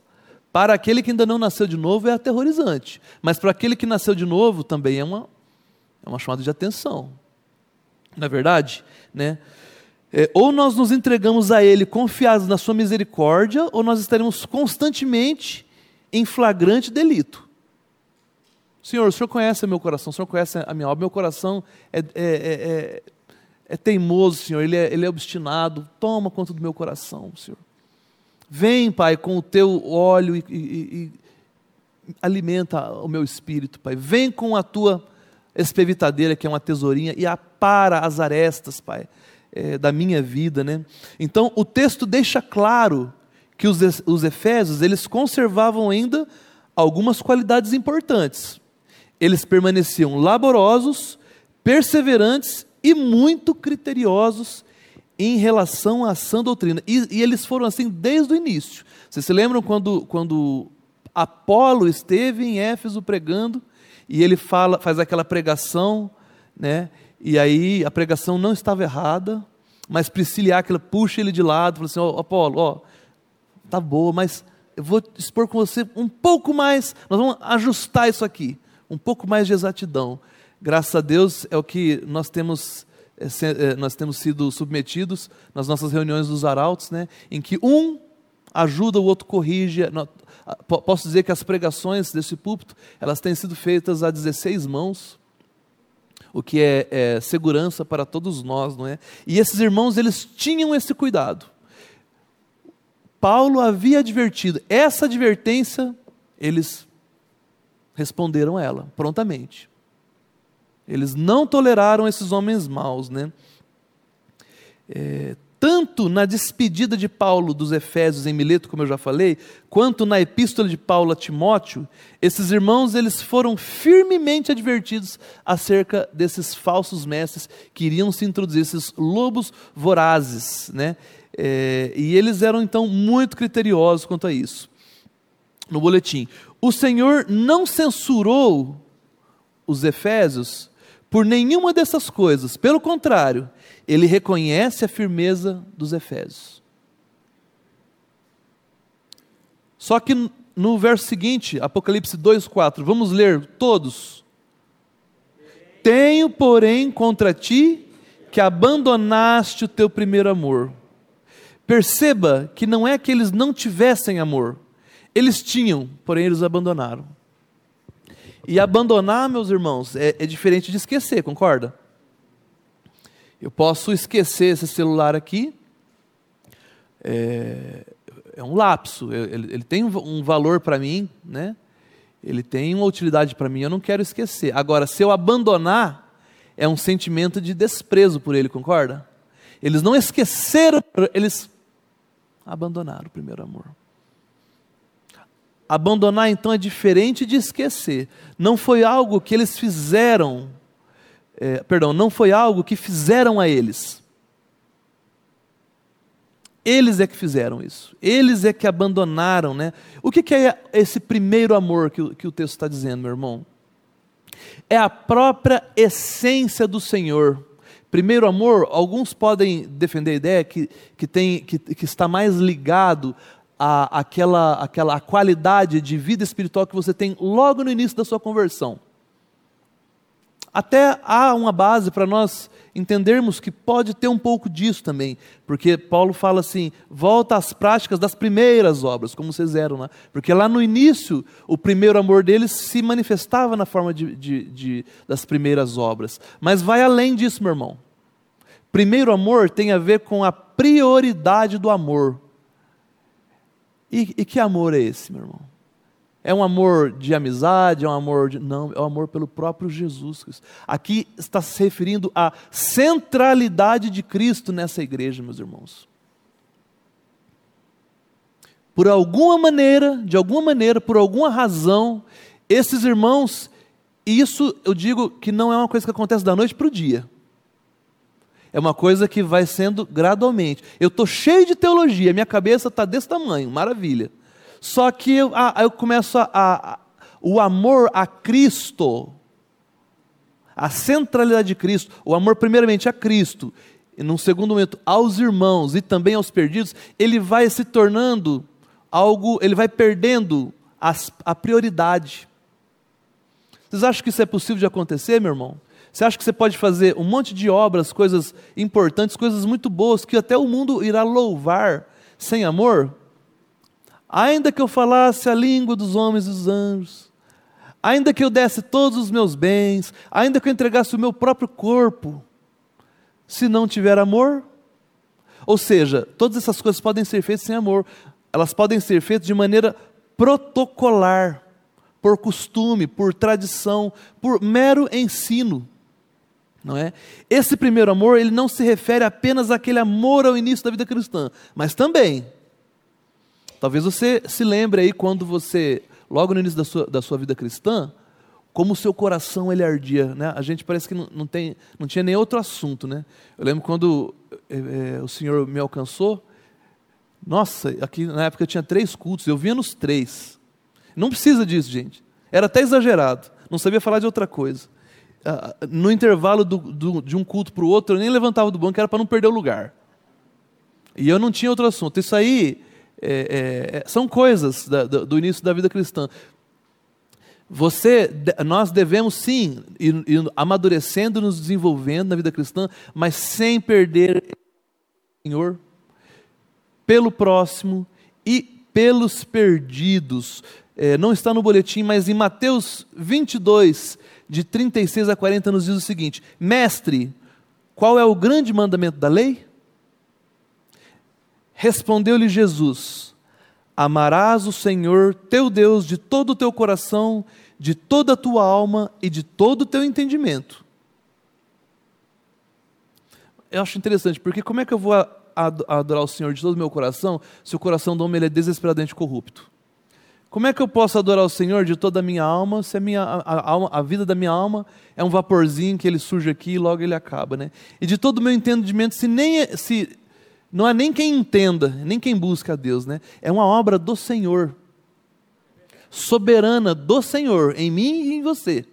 para aquele que ainda não nasceu de novo é aterrorizante, mas para aquele que nasceu de novo também é uma é uma chamada de atenção. Não é verdade? Né? É, ou nós nos entregamos a Ele confiados na Sua misericórdia, ou nós estaremos constantemente em flagrante delito. Senhor, o Senhor conhece meu coração, o Senhor conhece a minha obra, meu coração é, é, é, é, teimoso, Senhor, ele é, ele é obstinado, toma conta do meu coração, Senhor. Vem, Pai, com o teu óleo e, e, e alimenta o meu espírito, Pai. Vem com a tua espevitadeira, que é uma tesourinha, e apara as arestas, Pai, é, da minha vida. Né? Então, o texto deixa claro que os, os efésios, eles conservavam ainda algumas qualidades importantes. Eles permaneciam laborosos, perseverantes e muito criteriosos em relação à sã doutrina. E, e, eles foram assim desde o início. Vocês se lembram quando, quando Apolo esteve em Éfeso pregando e ele fala, faz aquela pregação, né? E aí a pregação não estava errada, mas Priscila puxa ele de lado, fala assim: oh, Apolo, ó, tá boa, mas eu vou expor com você um pouco mais, nós vamos ajustar isso aqui, um pouco mais de exatidão. Graças a Deus é o que nós temos é, é, nós temos sido submetidos nas nossas reuniões dos arautos, né, em que um ajuda, o outro corrige. Posso dizer que as pregações desse púlpito, elas têm sido feitas a 16 mãos, o que é, é segurança para todos nós, não é? E esses irmãos, eles tinham esse cuidado. Paulo havia advertido, essa advertência, eles responderam ela prontamente. Eles não toleraram esses homens maus, né? É, tanto na despedida de Paulo dos Efésios em Mileto, como eu já falei, quanto na epístola de Paulo a Timóteo, esses irmãos eles foram firmemente advertidos acerca desses falsos mestres que iriam se introduzir, esses lobos vorazes, né? É, e eles eram então muito criteriosos quanto a isso. No boletim, o Senhor não censurou os Efésios por nenhuma dessas coisas, pelo contrário, ele reconhece a firmeza dos Efésios. Só que no verso seguinte, Apocalipse 2,4, vamos ler todos. Tenho, porém, contra ti que abandonaste o teu primeiro amor. Perceba que não é que eles não tivessem amor, eles tinham, porém eles abandonaram. E abandonar, meus irmãos, é, é diferente de esquecer, concorda? Eu posso esquecer esse celular aqui, é, é um lapso, ele, ele tem um valor para mim, né? ele tem uma utilidade para mim, eu não quero esquecer. Agora, se eu abandonar, é um sentimento de desprezo por ele, concorda? Eles não esqueceram, eles abandonaram o primeiro amor. Abandonar então é diferente de esquecer. Não foi algo que eles fizeram, é, perdão, não foi algo que fizeram a eles. Eles é que fizeram isso. Eles é que abandonaram, né? O que, que é esse primeiro amor que, que o texto está dizendo, meu irmão? É a própria essência do Senhor. Primeiro amor, alguns podem defender a ideia que, que, tem, que, que está mais ligado à, àquela, àquela à qualidade de vida espiritual que você tem logo no início da sua conversão. Até há uma base para nós entendermos que pode ter um pouco disso também, porque Paulo fala assim: volta às práticas das primeiras obras, como vocês eram lá. Porque lá no início, o primeiro amor deles se manifestava na forma de, de, de, das primeiras obras. Mas vai além disso, meu irmão. Primeiro amor tem a ver com a prioridade do amor. E, e que amor é esse, meu irmão? É um amor de amizade, é um amor de. Não, é um amor pelo próprio Jesus Cristo. Aqui está se referindo à centralidade de Cristo nessa igreja, meus irmãos. Por alguma maneira, de alguma maneira, por alguma razão, esses irmãos, isso eu digo que não é uma coisa que acontece da noite para o dia. É uma coisa que vai sendo gradualmente. Eu estou cheio de teologia, minha cabeça está desse tamanho, maravilha. Só que eu, ah, eu começo a, a, o amor a Cristo, a centralidade de Cristo, o amor primeiramente a Cristo, e num segundo momento aos irmãos e também aos perdidos, ele vai se tornando algo, ele vai perdendo as, a prioridade. Vocês acham que isso é possível de acontecer, meu irmão? Você acha que você pode fazer um monte de obras, coisas importantes, coisas muito boas, que até o mundo irá louvar sem amor? Ainda que eu falasse a língua dos homens e dos anjos, ainda que eu desse todos os meus bens, ainda que eu entregasse o meu próprio corpo, se não tiver amor, ou seja, todas essas coisas podem ser feitas sem amor, elas podem ser feitas de maneira protocolar, por costume, por tradição, por mero ensino. Não é? Esse primeiro amor, ele não se refere apenas àquele amor ao início da vida cristã, mas também Talvez você se lembre aí quando você, logo no início da sua, da sua vida cristã, como o seu coração ele ardia, né? A gente parece que não, não, tem, não tinha nem outro assunto, né? Eu lembro quando é, o Senhor me alcançou, nossa, aqui na época eu tinha três cultos, eu vinha nos três. Não precisa disso, gente. Era até exagerado, não sabia falar de outra coisa. Ah, no intervalo do, do, de um culto para o outro, eu nem levantava do banco, era para não perder o lugar. E eu não tinha outro assunto. Isso aí é, é, são coisas da, do, do início da vida cristã. Você, nós devemos sim ir, ir, amadurecendo, nos desenvolvendo na vida cristã, mas sem perder o Senhor, pelo próximo e pelos perdidos. É, não está no boletim, mas em Mateus 22, de 36 a 40, nos diz o seguinte: Mestre, qual é o grande mandamento da lei? Respondeu-lhe Jesus: Amarás o Senhor teu Deus de todo o teu coração, de toda a tua alma e de todo o teu entendimento. Eu acho interessante, porque como é que eu vou adorar o Senhor de todo o meu coração se o coração do homem é desesperadamente corrupto? Como é que eu posso adorar o Senhor de toda a minha alma se a, minha, a, a, a vida da minha alma é um vaporzinho que ele surge aqui e logo ele acaba, né? E de todo o meu entendimento, se nem é, se não é nem quem entenda, nem quem busca a Deus, né? É uma obra do Senhor. Soberana do Senhor, em mim e em você.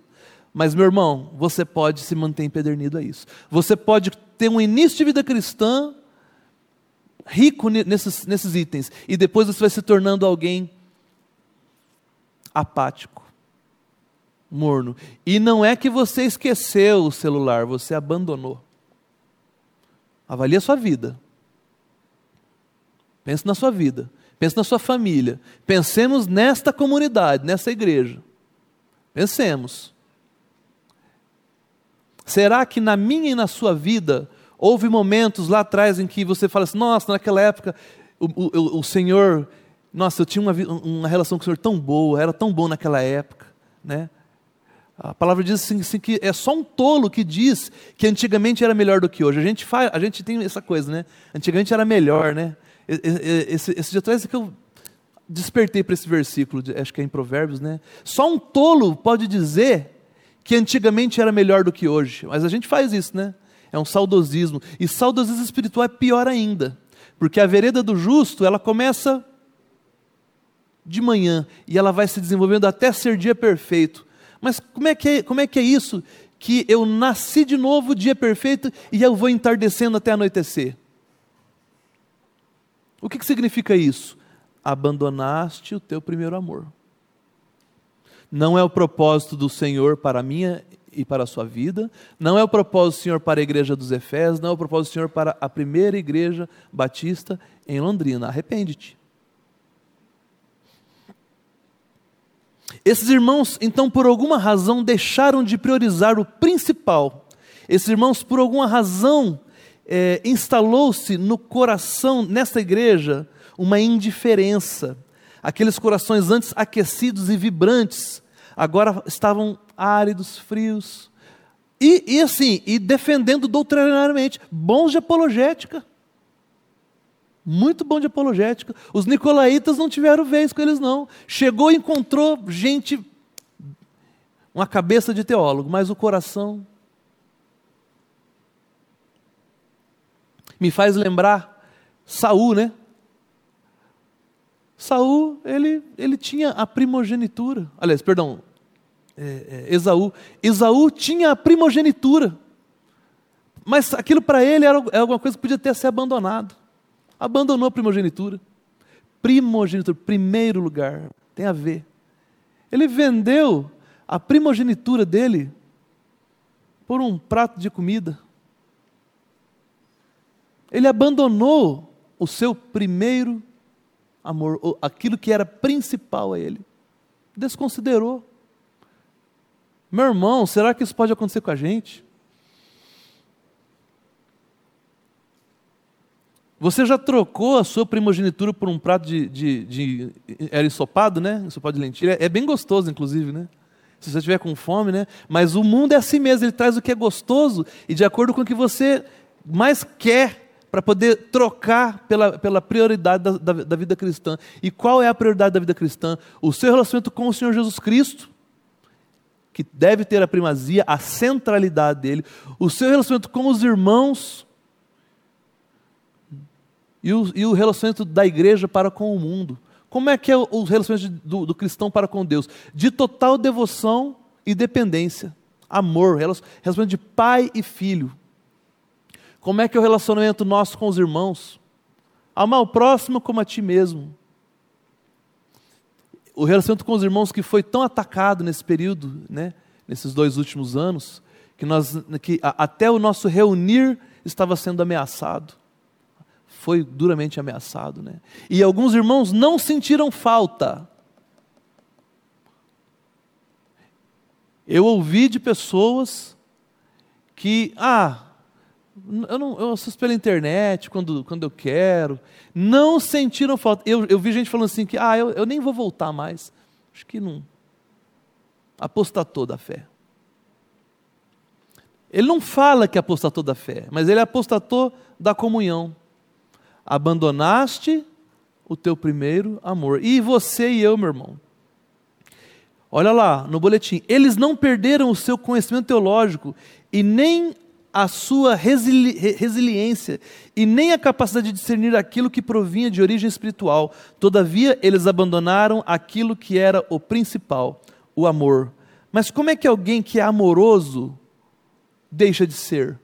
Mas, meu irmão, você pode se manter empedernido a isso. Você pode ter um início de vida cristã rico nesses, nesses itens. E depois você vai se tornando alguém apático, morno. E não é que você esqueceu o celular, você abandonou. Avalie a sua vida. Pense na sua vida, pense na sua família, pensemos nesta comunidade, nessa igreja. Pensemos. Será que na minha e na sua vida houve momentos lá atrás em que você fala assim: nossa, naquela época o, o, o Senhor, nossa, eu tinha uma, uma relação com o Senhor tão boa, era tão bom naquela época, né? A palavra diz assim, assim, que é só um tolo que diz que antigamente era melhor do que hoje. A gente, faz, a gente tem essa coisa, né? Antigamente era melhor, né? Esse, esse dia atrás é que eu despertei para esse versículo, acho que é em Provérbios, né? Só um tolo pode dizer que antigamente era melhor do que hoje. Mas a gente faz isso, né? É um saudosismo. E saudosismo espiritual é pior ainda. Porque a vereda do justo, ela começa de manhã e ela vai se desenvolvendo até ser dia perfeito. Mas como é que é, como é, que é isso? Que eu nasci de novo, dia perfeito, e eu vou entardecendo até anoitecer. O que, que significa isso? Abandonaste o teu primeiro amor. Não é o propósito do Senhor para a minha e para a sua vida, não é o propósito do Senhor para a igreja dos Efésios, não é o propósito do Senhor para a primeira igreja batista em Londrina. Arrepende-te. Esses irmãos, então, por alguma razão, deixaram de priorizar o principal. Esses irmãos, por alguma razão, é, instalou-se no coração, nessa igreja, uma indiferença. Aqueles corações antes aquecidos e vibrantes, agora estavam áridos, frios. E, e assim, e defendendo doutrinariamente, bons de apologética. Muito bom de apologética. Os nicolaítas não tiveram vez com eles, não. Chegou e encontrou gente, uma cabeça de teólogo, mas o coração. Me faz lembrar Saul, né? Saul, ele, ele tinha a primogenitura. Aliás, perdão, é, é, Esaú. Esaú tinha a primogenitura. Mas aquilo para ele era, alguma coisa que podia ter se abandonado. Abandonou a primogenitura. Primogenitura, primeiro lugar, tem a ver. Ele vendeu a primogenitura dele por um prato de comida. Ele abandonou o seu primeiro amor, aquilo que era principal a ele. Desconsiderou. Meu irmão, será que isso pode acontecer com a gente? Você já trocou a sua primogenitura por um prato de. de, de era ensopado, né? Ensopado de lentilha. É bem gostoso, inclusive, né? Se você estiver com fome, né? Mas o mundo é assim mesmo, ele traz o que é gostoso e de acordo com o que você mais quer para poder trocar pela, pela prioridade da, da, da vida cristã. E qual é a prioridade da vida cristã? O seu relacionamento com o Senhor Jesus Cristo que deve ter a primazia, a centralidade dele, o seu relacionamento com os irmãos e o, e o relacionamento da igreja para com o mundo. Como é que é o relacionamento do, do cristão para com Deus? De total devoção e dependência, amor, relacionamento de pai e filho. Como é que é o relacionamento nosso com os irmãos? Amar o próximo como a ti mesmo o relacionamento com os irmãos que foi tão atacado nesse período, né, nesses dois últimos anos, que, nós, que até o nosso reunir estava sendo ameaçado. Foi duramente ameaçado. Né? E alguns irmãos não sentiram falta. Eu ouvi de pessoas que, ah, eu, não, eu assisto pela internet quando, quando eu quero. Não sentiram falta. Eu, eu vi gente falando assim que, ah, eu, eu nem vou voltar mais. Acho que não. Apostatou da fé. Ele não fala que apostatou da fé, mas ele apostatou da comunhão. Abandonaste o teu primeiro amor. E você e eu, meu irmão. Olha lá no boletim. Eles não perderam o seu conhecimento teológico e nem a sua resili resiliência e nem a capacidade de discernir aquilo que provinha de origem espiritual. Todavia, eles abandonaram aquilo que era o principal, o amor. Mas como é que alguém que é amoroso deixa de ser?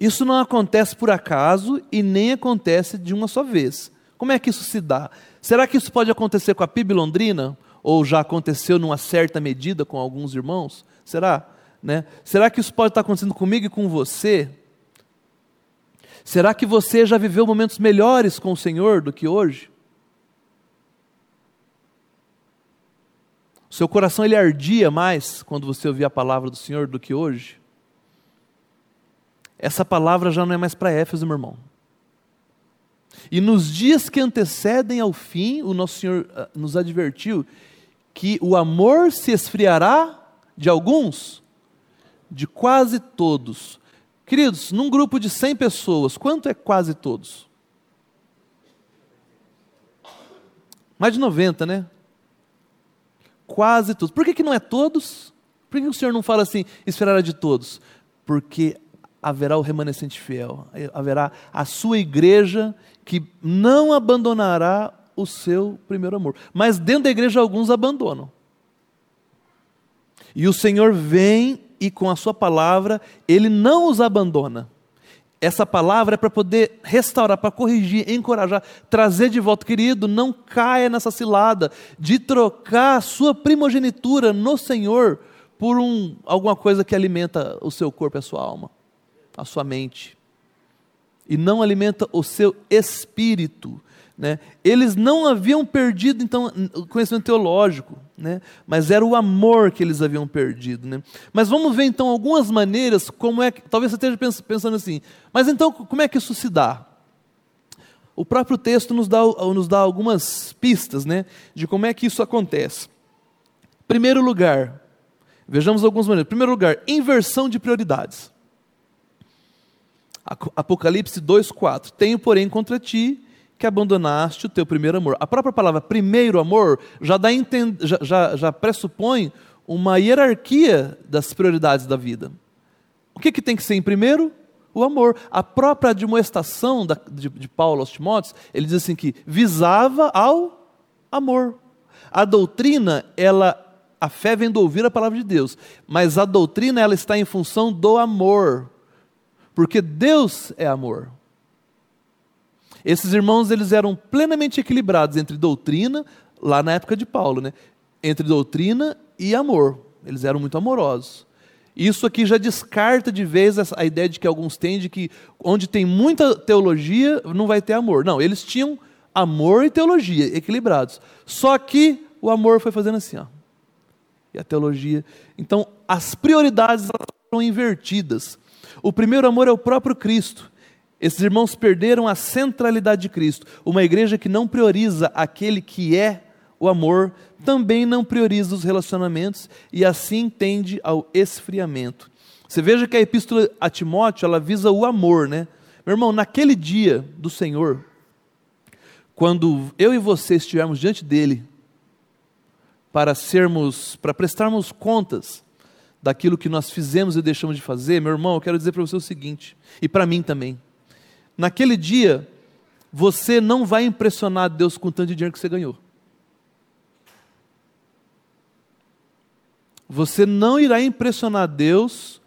Isso não acontece por acaso e nem acontece de uma só vez. Como é que isso se dá? Será que isso pode acontecer com a PIB londrina? Ou já aconteceu numa certa medida com alguns irmãos? Será? Né? Será que isso pode estar acontecendo comigo e com você? Será que você já viveu momentos melhores com o Senhor do que hoje? Seu coração ele ardia mais quando você ouvia a palavra do Senhor do que hoje? Essa palavra já não é mais para Éfeso, meu irmão. E nos dias que antecedem ao fim, o nosso Senhor ah, nos advertiu que o amor se esfriará de alguns, de quase todos. Queridos, num grupo de 100 pessoas, quanto é quase todos? Mais de 90, né? Quase todos. Por que, que não é todos? Por que o Senhor não fala assim, esfriará de todos? Porque haverá o remanescente fiel, haverá a sua igreja que não abandonará o seu primeiro amor. Mas dentro da igreja alguns abandonam. E o Senhor vem e com a sua palavra, ele não os abandona. Essa palavra é para poder restaurar, para corrigir, encorajar, trazer de volta. Querido, não caia nessa cilada de trocar a sua primogenitura no Senhor por um, alguma coisa que alimenta o seu corpo e a sua alma, a sua mente. E não alimenta o seu espírito. Né? Eles não haviam perdido então o conhecimento teológico, né? mas era o amor que eles haviam perdido. Né? Mas vamos ver então algumas maneiras como é que. Talvez você esteja pensando assim, mas então como é que isso se dá? O próprio texto nos dá, nos dá algumas pistas né, de como é que isso acontece. Primeiro lugar, vejamos algumas maneiras. Primeiro lugar, inversão de prioridades. Apocalipse 2,4. Tenho, porém, contra ti que abandonaste o teu primeiro amor. A própria palavra primeiro amor já, dá, já, já, já pressupõe uma hierarquia das prioridades da vida. O que, que tem que ser em primeiro? O amor. A própria admoestação da, de, de Paulo aos Timóteos, ele diz assim que visava ao amor. A doutrina, ela a fé vem do ouvir a palavra de Deus, mas a doutrina ela está em função do amor. Porque Deus é amor. Esses irmãos eles eram plenamente equilibrados entre doutrina, lá na época de Paulo, né? entre doutrina e amor. Eles eram muito amorosos. Isso aqui já descarta de vez a ideia de que alguns têm de que onde tem muita teologia não vai ter amor. Não, eles tinham amor e teologia equilibrados. Só que o amor foi fazendo assim, ó. E a teologia. Então, as prioridades foram invertidas. O primeiro amor é o próprio Cristo. Esses irmãos perderam a centralidade de Cristo. Uma igreja que não prioriza aquele que é o amor, também não prioriza os relacionamentos e assim tende ao esfriamento. Você veja que a epístola a Timóteo, ela visa o amor, né? Meu irmão, naquele dia do Senhor, quando eu e você estivermos diante dele para sermos, para prestarmos contas daquilo que nós fizemos e deixamos de fazer, meu irmão, eu quero dizer para você o seguinte, e para mim também. Naquele dia, você não vai impressionar Deus com o tanto de dinheiro que você ganhou. Você não irá impressionar Deus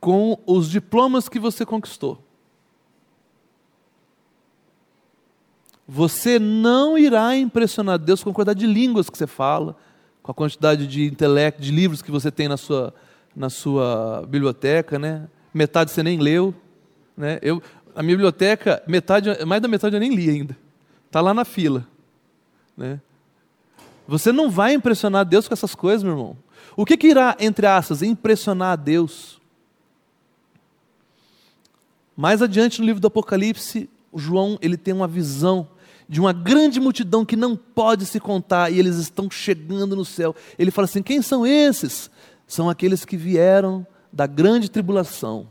com os diplomas que você conquistou. Você não irá impressionar Deus com a quantidade de línguas que você fala, com a quantidade de intelecto, de livros que você tem na sua, na sua biblioteca, né? Metade você nem leu, né? Eu, a minha biblioteca, metade, mais da metade eu nem li ainda. Está lá na fila. Né? Você não vai impressionar Deus com essas coisas, meu irmão. O que, que irá, entre aspas, impressionar a Deus? Mais adiante no livro do Apocalipse, João ele tem uma visão de uma grande multidão que não pode se contar e eles estão chegando no céu. Ele fala assim: quem são esses? São aqueles que vieram da grande tribulação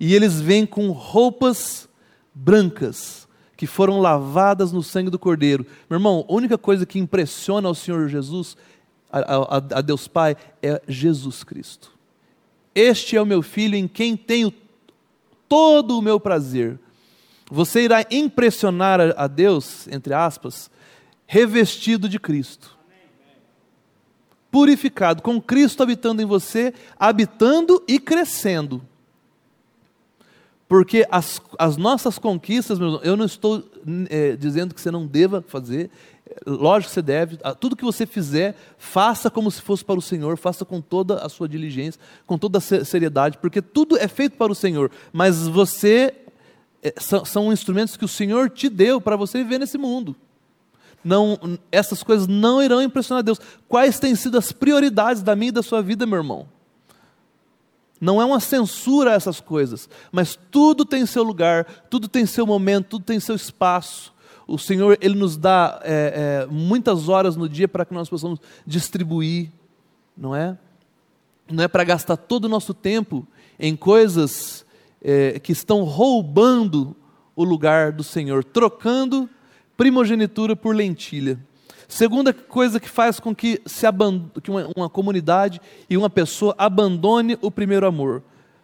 e eles vêm com roupas brancas, que foram lavadas no sangue do Cordeiro. Meu irmão, a única coisa que impressiona ao Senhor Jesus, a, a, a Deus Pai, é Jesus Cristo. Este é o meu filho em quem tenho todo o meu prazer. Você irá impressionar a Deus, entre aspas, revestido de Cristo. Purificado, com Cristo habitando em você, habitando e crescendo. Porque as, as nossas conquistas, eu não estou é, dizendo que você não deva fazer, lógico que você deve, tudo que você fizer, faça como se fosse para o Senhor, faça com toda a sua diligência, com toda a seriedade, porque tudo é feito para o Senhor, mas você é, são, são instrumentos que o Senhor te deu para você viver nesse mundo. Não, essas coisas não irão impressionar Deus. Quais têm sido as prioridades da minha e da sua vida, meu irmão? Não é uma censura a essas coisas, mas tudo tem seu lugar, tudo tem seu momento, tudo tem seu espaço. O Senhor ele nos dá é, é, muitas horas no dia para que nós possamos distribuir, não é? Não é para gastar todo o nosso tempo em coisas é, que estão roubando o lugar do Senhor, trocando primogenitura por lentilha. Segunda coisa que faz com que, se que uma, uma comunidade e uma pessoa abandone o primeiro amor: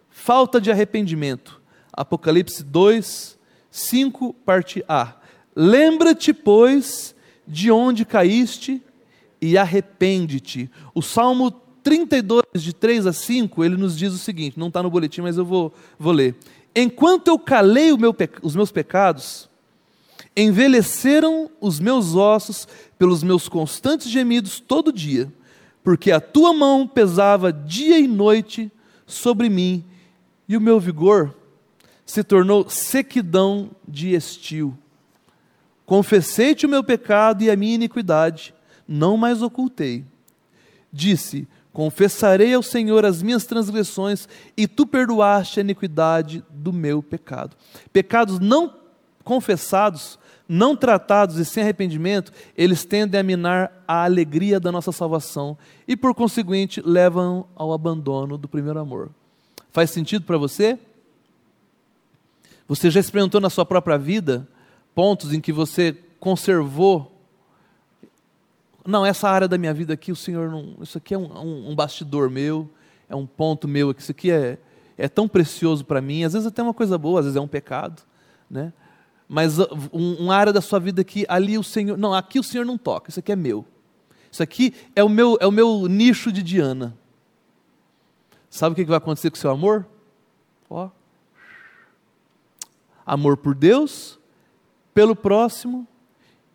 falta de arrependimento. Apocalipse 2, 5, parte A. Lembra-te, pois, de onde caíste e arrepende-te. O Salmo 32, de 3 a 5, ele nos diz o seguinte: não está no boletim, mas eu vou, vou ler. Enquanto eu calei meu, os meus pecados, envelheceram os meus ossos pelos meus constantes gemidos todo dia, porque a tua mão pesava dia e noite sobre mim, e o meu vigor se tornou sequidão de estio. Confessei-te o meu pecado e a minha iniquidade, não mais ocultei. Disse: Confessarei ao Senhor as minhas transgressões, e tu perdoaste a iniquidade do meu pecado. Pecados não confessados, não tratados e sem arrependimento, eles tendem a minar a alegria da nossa salvação e, por conseguinte, levam ao abandono do primeiro amor. Faz sentido para você? Você já experimentou na sua própria vida pontos em que você conservou. Não, essa área da minha vida aqui, o Senhor não. Isso aqui é um, um, bastidor meu, é um ponto meu, isso aqui é, é tão precioso para mim. Às vezes até uma coisa boa, às vezes é um pecado, né? Mas um, uma área da sua vida que ali o Senhor. Não, aqui o Senhor não toca, isso aqui é meu. Isso aqui é o meu, é o meu nicho de Diana. Sabe o que vai acontecer com o seu amor? Ó. Amor por Deus, pelo próximo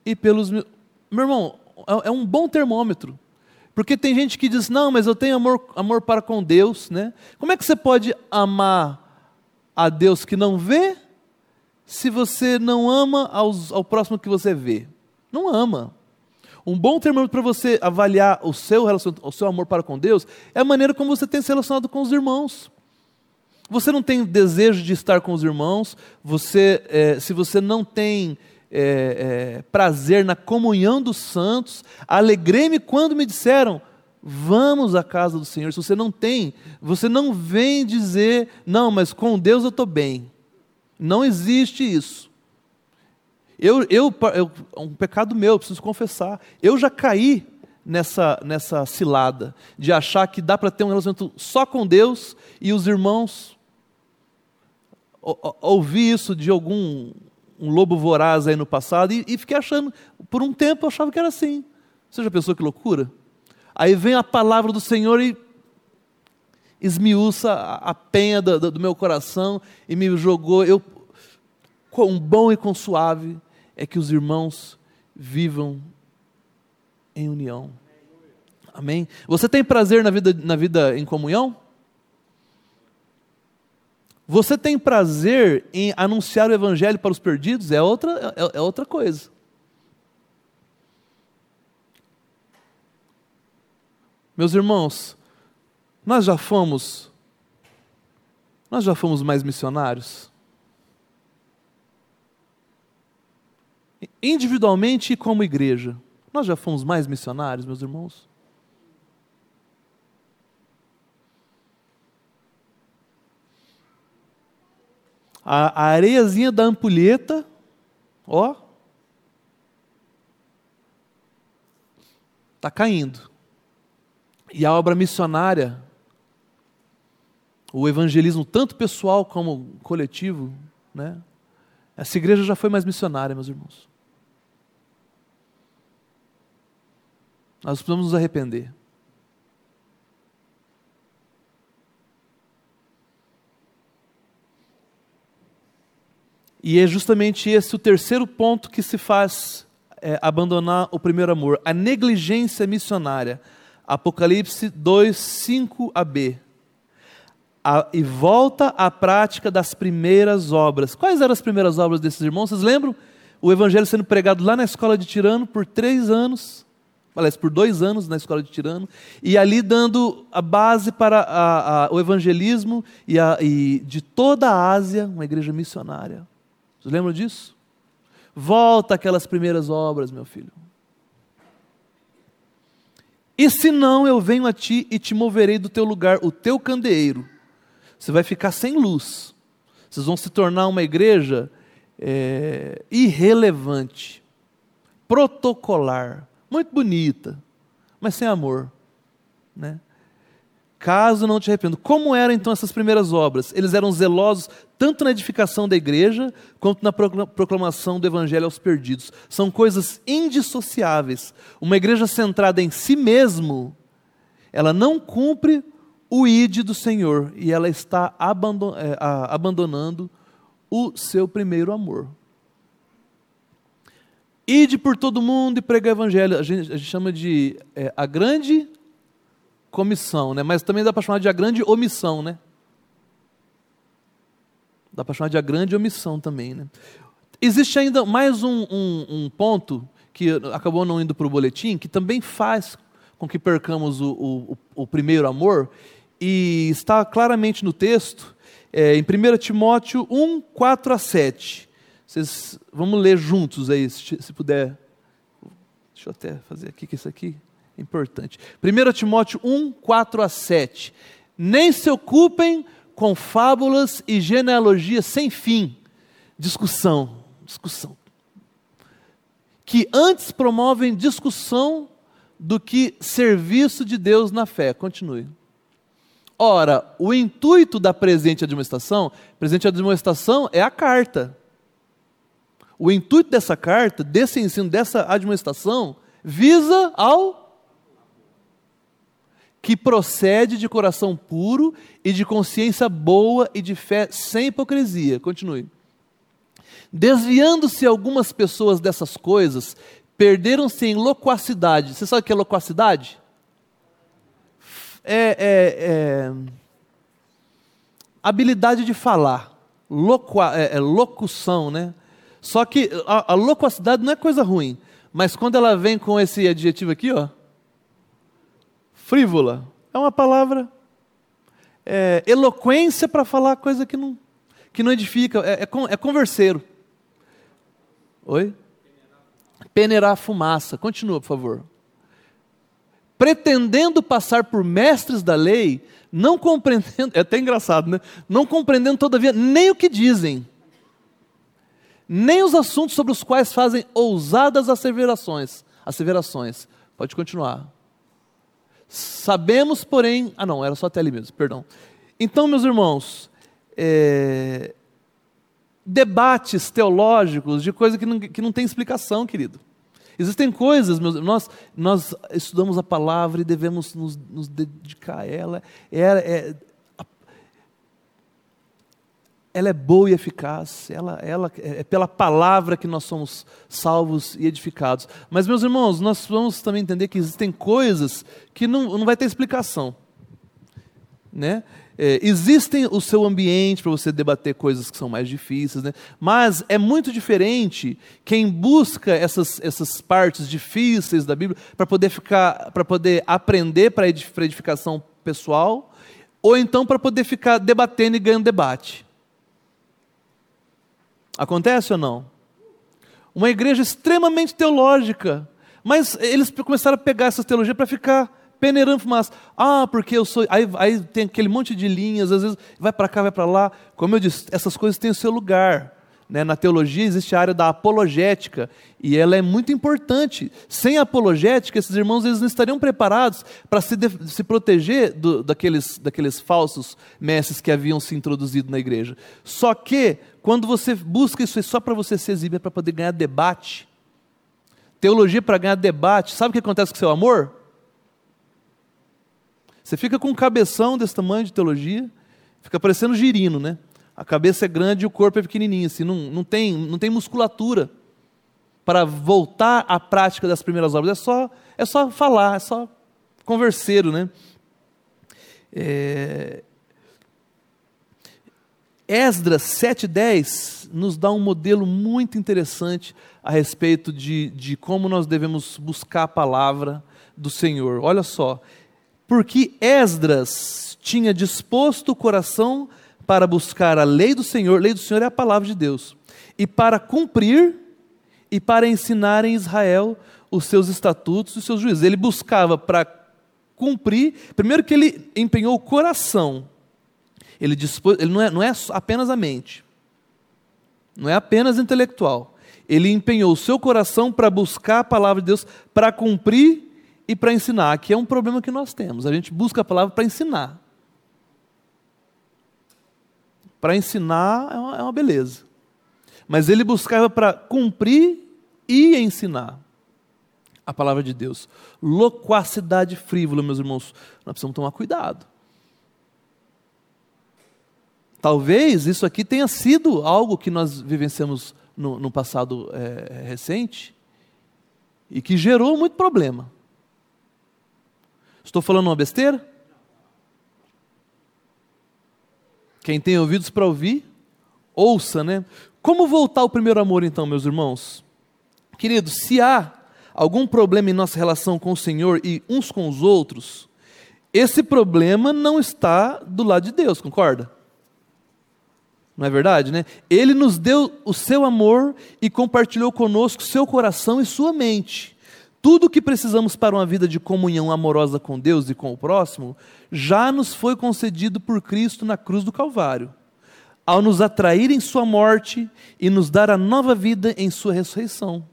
e pelos. Meu irmão, é, é um bom termômetro. Porque tem gente que diz, não, mas eu tenho amor, amor para com Deus, né? Como é que você pode amar a Deus que não vê, se você não ama aos, ao próximo que você vê? Não ama. Um bom termômetro para você avaliar o seu, o seu amor para com Deus é a maneira como você tem se relacionado com os irmãos. Você não tem desejo de estar com os irmãos, você, é, se você não tem é, é, prazer na comunhão dos santos, alegrei-me quando me disseram, vamos à casa do Senhor. Se você não tem, você não vem dizer, não, mas com Deus eu estou bem. Não existe isso. Eu, eu, eu, um pecado meu, eu preciso confessar. Eu já caí nessa, nessa cilada de achar que dá para ter um relacionamento só com Deus e os irmãos ouvi isso de algum um lobo voraz aí no passado e, e, fiquei achando, por um tempo eu achava que era assim. Você já pensou que loucura? Aí vem a palavra do Senhor e esmiuça a, penha do, do, meu coração e me jogou. Eu, quão bom e quão suave é que os irmãos vivam em união. Amém? Você tem prazer na vida, na vida em comunhão? Você tem prazer em anunciar o evangelho para os perdidos? É outra, é, é outra coisa. Meus irmãos, nós já fomos nós já fomos mais missionários? Individualmente e como igreja, nós já fomos mais missionários, meus irmãos? a, areiazinha da ampulheta, ó, está caindo. E a obra missionária, o evangelismo, tanto pessoal como coletivo, né? Essa igreja já foi mais missionária, meus irmãos. Nós precisamos nos arrepender. E é justamente esse o terceiro ponto que se faz é, abandonar o primeiro amor, a negligência missionária. Apocalipse 2, 5 a B. a, e volta à prática das primeiras obras. Quais eram as primeiras obras desses irmãos? Vocês lembram? O evangelho sendo pregado lá na escola de Tirano por três anos, aliás, por dois anos na escola de Tirano, e ali dando a base para a, a, o evangelismo e, e de toda a Ásia, uma igreja missionária. Vocês lembram disso? Volta aquelas primeiras obras, meu filho. E se não, eu venho a ti e te moverei do teu lugar, o teu candeeiro você vai ficar sem luz. Vocês vão se tornar uma igreja é, irrelevante, protocolar, muito bonita, mas sem amor. Né? Caso não te arrependa. Como eram então essas primeiras obras? Eles eram zelosos tanto na edificação da igreja, quanto na proclamação do evangelho aos perdidos. São coisas indissociáveis. Uma igreja centrada em si mesmo, ela não cumpre o ide do Senhor e ela está é, abandonando o seu primeiro amor. Ide por todo mundo e prega o evangelho. A gente, a gente chama de é, a grande comissão, né? mas também dá para chamar de a grande omissão. Né? Dá para chamar de a grande omissão também. Né? Existe ainda mais um, um, um ponto que acabou não indo para o boletim, que também faz com que percamos o, o, o primeiro amor, e está claramente no texto, é, em 1 Timóteo 1, 4 a 7. Vocês, vamos ler juntos aí, se, se puder. Deixa eu até fazer aqui, que isso aqui é importante. 1 Timóteo 1, 4 a 7. Nem se ocupem com fábulas e genealogias sem fim. Discussão, discussão. Que antes promovem discussão do que serviço de Deus na fé. Continue. Ora, o intuito da presente administração, presente administração é a carta. O intuito dessa carta, desse ensino, dessa administração, visa ao que procede de coração puro e de consciência boa e de fé sem hipocrisia. Continue. Desviando-se algumas pessoas dessas coisas, perderam-se em loquacidade. Você sabe o que é loquacidade? É, é, é habilidade de falar, é, é, locução, né? Só que a, a loquacidade não é coisa ruim, mas quando ela vem com esse adjetivo aqui, ó, frívola, é uma palavra é, eloquência para falar coisa que não, que não edifica, é, é, é converseiro. Oi? Peneirar fumaça. Continua, por favor pretendendo passar por mestres da lei, não compreendendo, é até engraçado, né? Não compreendendo todavia nem o que dizem, nem os assuntos sobre os quais fazem ousadas asseverações. Asseverações. Pode continuar. Sabemos, porém, ah não, era só até ali mesmo, perdão. Então, meus irmãos, é, debates teológicos de coisa que não, que não tem explicação, querido. Existem coisas, meus, nós, nós estudamos a palavra e devemos nos, nos dedicar a ela. É, é, ela é boa e eficaz, ela, ela, é pela palavra que nós somos salvos e edificados. Mas, meus irmãos, nós vamos também entender que existem coisas que não, não vai ter explicação. Né? É, existem o seu ambiente para você debater coisas que são mais difíceis, né? mas é muito diferente quem busca essas, essas partes difíceis da Bíblia para poder ficar, para poder aprender para edificação pessoal, ou então para poder ficar debatendo e ganhando debate. Acontece ou não? Uma igreja extremamente teológica, mas eles começaram a pegar essa teologia para ficar peneirando fumaça. Ah, porque eu sou. Aí, aí tem aquele monte de linhas, às vezes vai para cá, vai para lá. Como eu disse, essas coisas têm o seu lugar. Né? Na teologia existe a área da apologética e ela é muito importante. Sem apologética, esses irmãos eles não estariam preparados para se, se proteger do, daqueles, daqueles falsos mestres que haviam se introduzido na igreja. Só que, quando você busca isso só para você se exibir, para poder ganhar debate, teologia para ganhar debate, sabe o que acontece com seu amor? Você fica com um cabeção desse tamanho de teologia, fica parecendo girino, né? A cabeça é grande e o corpo é pequenininho, assim, não, não, tem, não tem musculatura para voltar à prática das primeiras obras. É só, é só falar, é só converseiro, né? É... Esdras 7,10 nos dá um modelo muito interessante a respeito de, de como nós devemos buscar a palavra do Senhor. Olha só, porque Esdras tinha disposto o coração para buscar a lei do Senhor, lei do Senhor é a palavra de Deus, e para cumprir e para ensinar em Israel os seus estatutos e os seus juízes. Ele buscava para cumprir, primeiro que ele empenhou o coração ele, dispôs, ele não, é, não é apenas a mente, não é apenas intelectual. Ele empenhou o seu coração para buscar a palavra de Deus, para cumprir e para ensinar. Aqui é um problema que nós temos. A gente busca a palavra para ensinar. Para ensinar é uma, é uma beleza. Mas ele buscava para cumprir e ensinar a palavra de Deus. Loquacidade frívola, meus irmãos. Nós precisamos tomar cuidado. Talvez isso aqui tenha sido algo que nós vivenciamos no, no passado é, recente e que gerou muito problema. Estou falando uma besteira? Quem tem ouvidos para ouvir, ouça, né? Como voltar ao primeiro amor, então, meus irmãos? Queridos, se há algum problema em nossa relação com o Senhor e uns com os outros, esse problema não está do lado de Deus, concorda? Não é verdade, né? Ele nos deu o seu amor e compartilhou conosco seu coração e sua mente. Tudo o que precisamos para uma vida de comunhão amorosa com Deus e com o próximo já nos foi concedido por Cristo na cruz do Calvário, ao nos atrair em Sua morte e nos dar a nova vida em Sua ressurreição.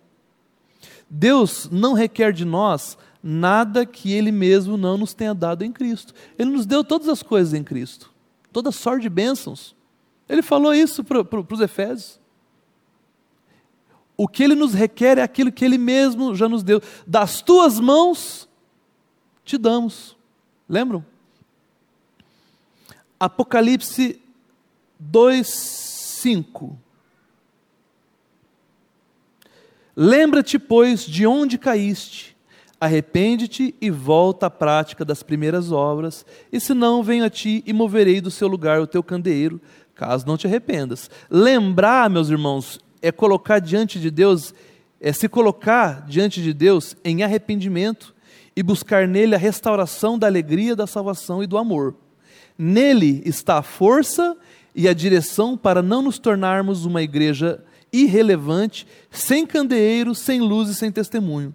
Deus não requer de nós nada que Ele mesmo não nos tenha dado em Cristo. Ele nos deu todas as coisas em Cristo, toda sorte de bênçãos. Ele falou isso para os Efésios. O que ele nos requer é aquilo que ele mesmo já nos deu. Das tuas mãos te damos. Lembram? Apocalipse 2, 5. Lembra-te, pois, de onde caíste, arrepende-te e volta à prática das primeiras obras, e se não, venho a ti e moverei do seu lugar o teu candeeiro, caso não te arrependas. Lembrar, meus irmãos, é colocar diante de Deus, é se colocar diante de Deus em arrependimento e buscar nele a restauração da alegria da salvação e do amor. Nele está a força e a direção para não nos tornarmos uma igreja irrelevante, sem candeeiro, sem luz e sem testemunho.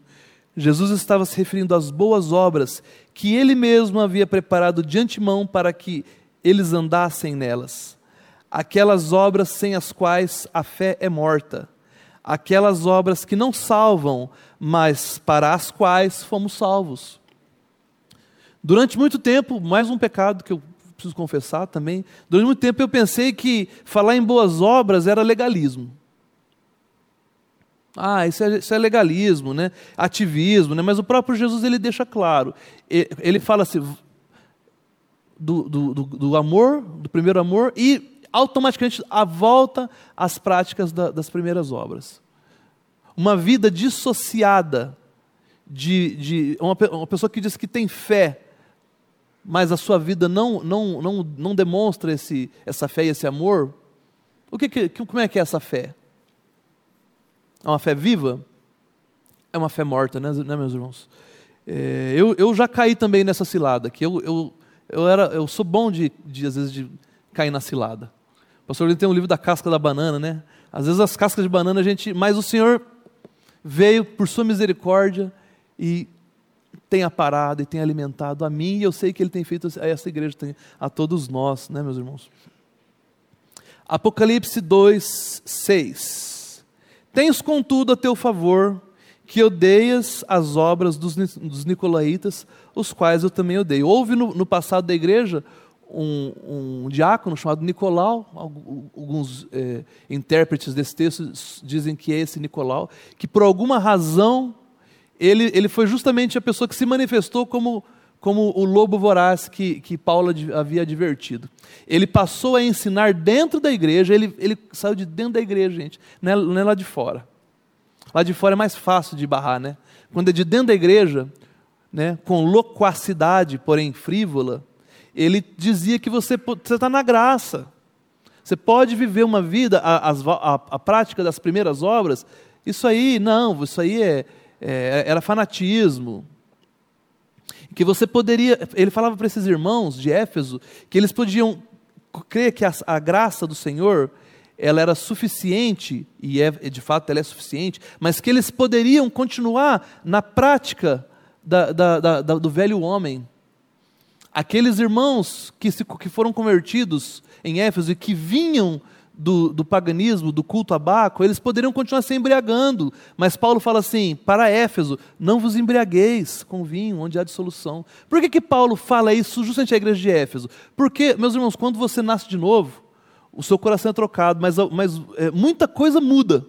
Jesus estava se referindo às boas obras que ele mesmo havia preparado de antemão para que eles andassem nelas aquelas obras sem as quais a fé é morta, aquelas obras que não salvam, mas para as quais fomos salvos. Durante muito tempo, mais um pecado que eu preciso confessar também, durante muito tempo eu pensei que falar em boas obras era legalismo. Ah, isso é, isso é, legalismo, né? ativismo, né? mas o próprio Jesus ele deixa claro. Ele fala assim, do, do, do, do amor, do primeiro amor, e automaticamente a volta às práticas da, das primeiras obras. Uma vida dissociada de, de uma, uma, pessoa que diz que tem fé, mas a sua vida não, não, não, não demonstra esse, essa fé e esse amor. O que, que, como é que é essa fé? É uma fé viva? É uma fé morta, né, né meus irmãos? É, eu, eu já caí também nessa cilada, que eu, eu, eu, era, eu sou bom de, de, às vezes, de cair na cilada. O pastor tem um livro da casca da banana, né? Às vezes as cascas de banana a gente. Mas o Senhor veio por sua misericórdia e tem aparado e tem alimentado a mim, e eu sei que Ele tem feito a essa igreja, a todos nós, né, meus irmãos? Apocalipse 2, 6. Tens, contudo, a teu favor que odeias as obras dos, dos nicolaítas, os quais eu também odeio. Houve no, no passado da igreja um, um diácono chamado Nicolau, alguns é, intérpretes desse texto dizem que é esse Nicolau, que por alguma razão ele, ele foi justamente a pessoa que se manifestou como, como o lobo voraz que, que Paulo havia advertido. Ele passou a ensinar dentro da igreja, ele, ele saiu de dentro da igreja, gente, não é, não é lá de fora. Lá de fora é mais fácil de barrar, né? Quando é de dentro da igreja, né, com loquacidade, porém frívola, ele dizia que você está na graça. Você pode viver uma vida, a, a, a prática das primeiras obras, isso aí, não, isso aí é, é, era fanatismo. Que você poderia, ele falava para esses irmãos de Éfeso, que eles podiam crer que a, a graça do Senhor, ela era suficiente, e é, de fato ela é suficiente, mas que eles poderiam continuar na prática da, da, da, do velho homem. Aqueles irmãos que, se, que foram convertidos em Éfeso e que vinham do, do, paganismo, do culto a Baco, eles poderiam continuar se embriagando. Mas Paulo fala assim: para Éfeso, não vos embriagueis com vinho, onde há dissolução. Por que, que Paulo fala isso justamente à igreja de Éfeso? Porque, meus irmãos, quando você nasce de novo, o seu coração é trocado, mas, mas é, muita coisa muda.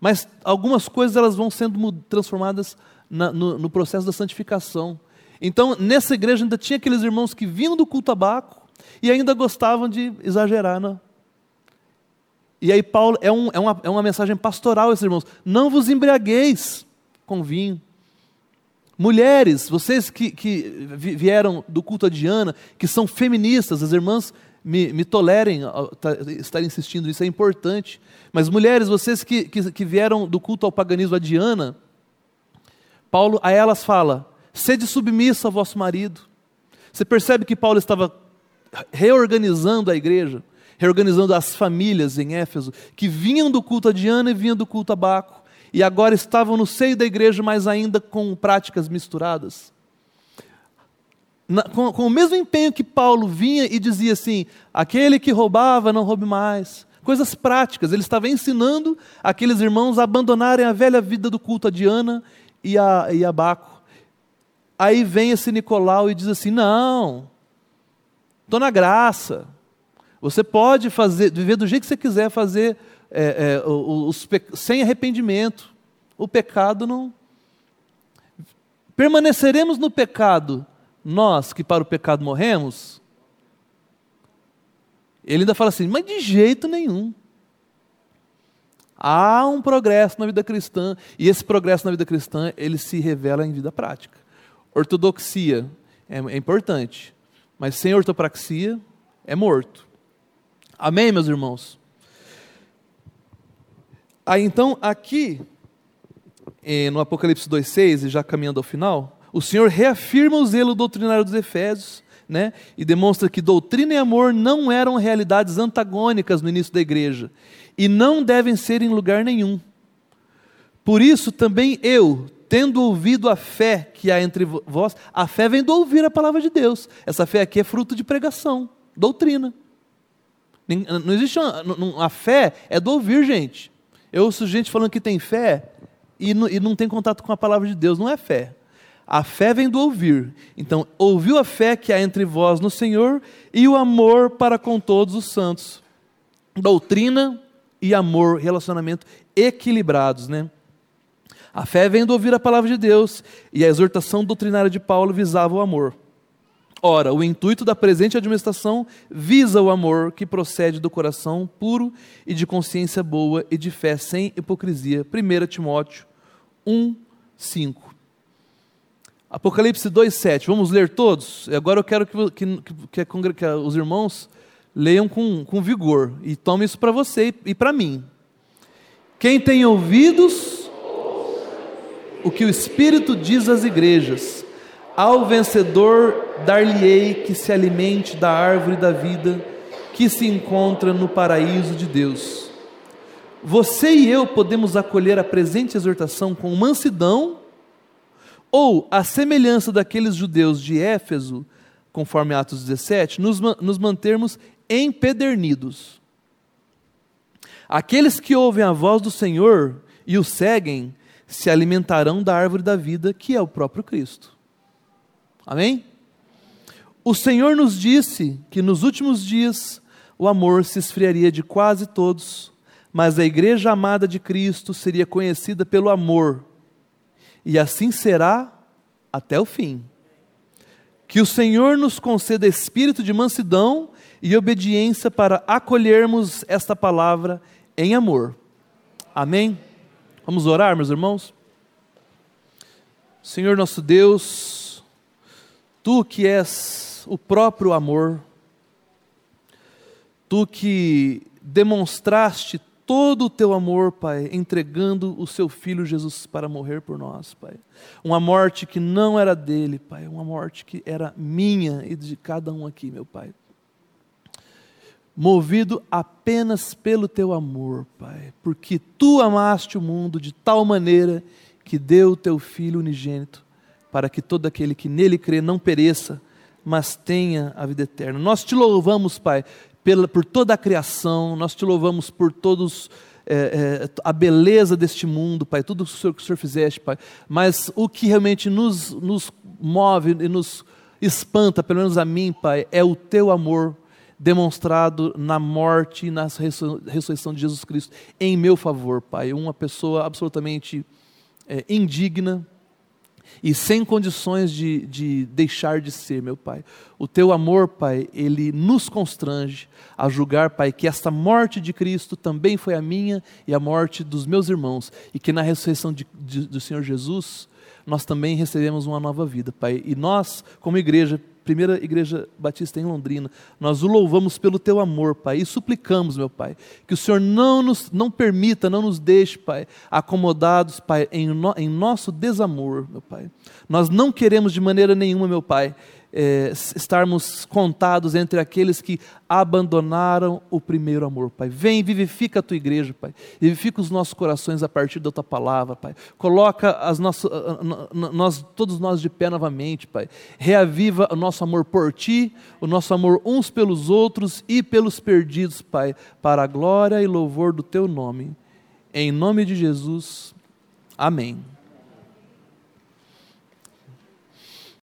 Mas algumas coisas elas vão sendo transformadas na, no, no processo da santificação. Então, nessa igreja ainda tinha aqueles irmãos que vinham do culto a Baco e ainda gostavam de exagerar. Né? E aí, Paulo, é, um, é, uma, é uma mensagem pastoral, esses irmãos. Não vos embriagueis com vinho. Mulheres, vocês que, que vieram do culto a Diana, que são feministas, as irmãs me, me tolerem tá, estar insistindo nisso, é importante. Mas mulheres, vocês que, que, que vieram do culto ao paganismo a Diana, Paulo a elas fala: sede submissa ao vosso marido. Você percebe que Paulo estava reorganizando a igreja, reorganizando as famílias em Éfeso, que vinham do culto a Diana e vinham do culto a Baco, e agora estavam no seio da igreja, mas ainda com práticas misturadas. Na, com, com o mesmo empenho que Paulo vinha e dizia assim: aquele que roubava, não roube mais. Coisas práticas, ele estava ensinando aqueles irmãos a abandonarem a velha vida do culto a Diana e a, e a Baco. Aí vem esse Nicolau e diz assim: não, estou na graça. Você pode fazer, viver do jeito que você quiser, fazer é, é, os, sem arrependimento. O pecado não. Permaneceremos no pecado, nós que para o pecado morremos? Ele ainda fala assim, mas de jeito nenhum. Há um progresso na vida cristã, e esse progresso na vida cristã, ele se revela em vida prática. Ortodoxia é, é importante, mas sem ortopraxia é morto. Amém, meus irmãos? Aí então, aqui, eh, no Apocalipse 2,6, e já caminhando ao final, o Senhor reafirma o zelo doutrinário dos Efésios, né? e demonstra que doutrina e amor não eram realidades antagônicas no início da igreja, e não devem ser em lugar nenhum. Por isso também eu, tendo ouvido a fé que há entre vós, a fé vem do ouvir a palavra de Deus. Essa fé aqui é fruto de pregação, doutrina. Não existe uma, a fé é do ouvir, gente. Eu ouço gente falando que tem fé e não, e não tem contato com a palavra de Deus. Não é fé. A fé vem do ouvir. Então, ouviu a fé que há entre vós no Senhor e o amor para com todos os santos. Doutrina e amor, relacionamento equilibrados, né? A fé vem do ouvir a palavra de Deus e a exortação doutrinária de Paulo visava o amor. Ora, o intuito da presente administração visa o amor que procede do coração puro e de consciência boa e de fé sem hipocrisia. 1 Timóteo 1, 5. Apocalipse 2, 7. Vamos ler todos? Agora eu quero que, que, que, que os irmãos leiam com, com vigor e tomem isso para você e para mim. Quem tem ouvidos, o que o Espírito diz às igrejas. Ao vencedor dar-lhe-ei que se alimente da árvore da vida que se encontra no paraíso de Deus. Você e eu podemos acolher a presente exortação com mansidão, ou, a semelhança daqueles judeus de Éfeso, conforme Atos 17, nos, nos mantermos empedernidos. Aqueles que ouvem a voz do Senhor e o seguem se alimentarão da árvore da vida, que é o próprio Cristo. Amém? O Senhor nos disse que nos últimos dias o amor se esfriaria de quase todos, mas a igreja amada de Cristo seria conhecida pelo amor, e assim será até o fim. Que o Senhor nos conceda espírito de mansidão e obediência para acolhermos esta palavra em amor. Amém? Vamos orar, meus irmãos? Senhor nosso Deus, Tu que és o próprio amor, Tu que demonstraste todo o teu amor, Pai, entregando o seu filho Jesus para morrer por nós, Pai. Uma morte que não era dele, Pai, uma morte que era minha e de cada um aqui, meu Pai. Movido apenas pelo teu amor, Pai, porque tu amaste o mundo de tal maneira que deu o teu filho unigênito, para que todo aquele que nele crê não pereça, mas tenha a vida eterna. Nós te louvamos, Pai, pela, por toda a criação, nós te louvamos por todos é, é, a beleza deste mundo, Pai, tudo o que o Senhor, que o Senhor fizeste, Pai. Mas o que realmente nos, nos move e nos espanta, pelo menos a mim, Pai, é o teu amor demonstrado na morte e na ressurreição de Jesus Cristo em meu favor, Pai. Uma pessoa absolutamente é, indigna, e sem condições de, de deixar de ser, meu Pai. O teu amor, Pai, ele nos constrange a julgar, Pai, que esta morte de Cristo também foi a minha e a morte dos meus irmãos, e que na ressurreição de, de, do Senhor Jesus, nós também recebemos uma nova vida, Pai. E nós, como igreja, primeira igreja batista em Londrina. Nós o louvamos pelo teu amor, Pai, e suplicamos, meu Pai, que o Senhor não nos não permita, não nos deixe, Pai, acomodados, Pai, em, no, em nosso desamor, meu Pai. Nós não queremos de maneira nenhuma, meu Pai, é, estarmos contados entre aqueles que abandonaram o primeiro amor, Pai. Vem, vivifica a tua igreja, Pai. Vivifica os nossos corações a partir da tua palavra, Pai. Coloca as nossas, nós, todos nós de pé novamente, Pai. Reaviva o nosso amor por ti, o nosso amor uns pelos outros e pelos perdidos, Pai, para a glória e louvor do teu nome. Em nome de Jesus. Amém.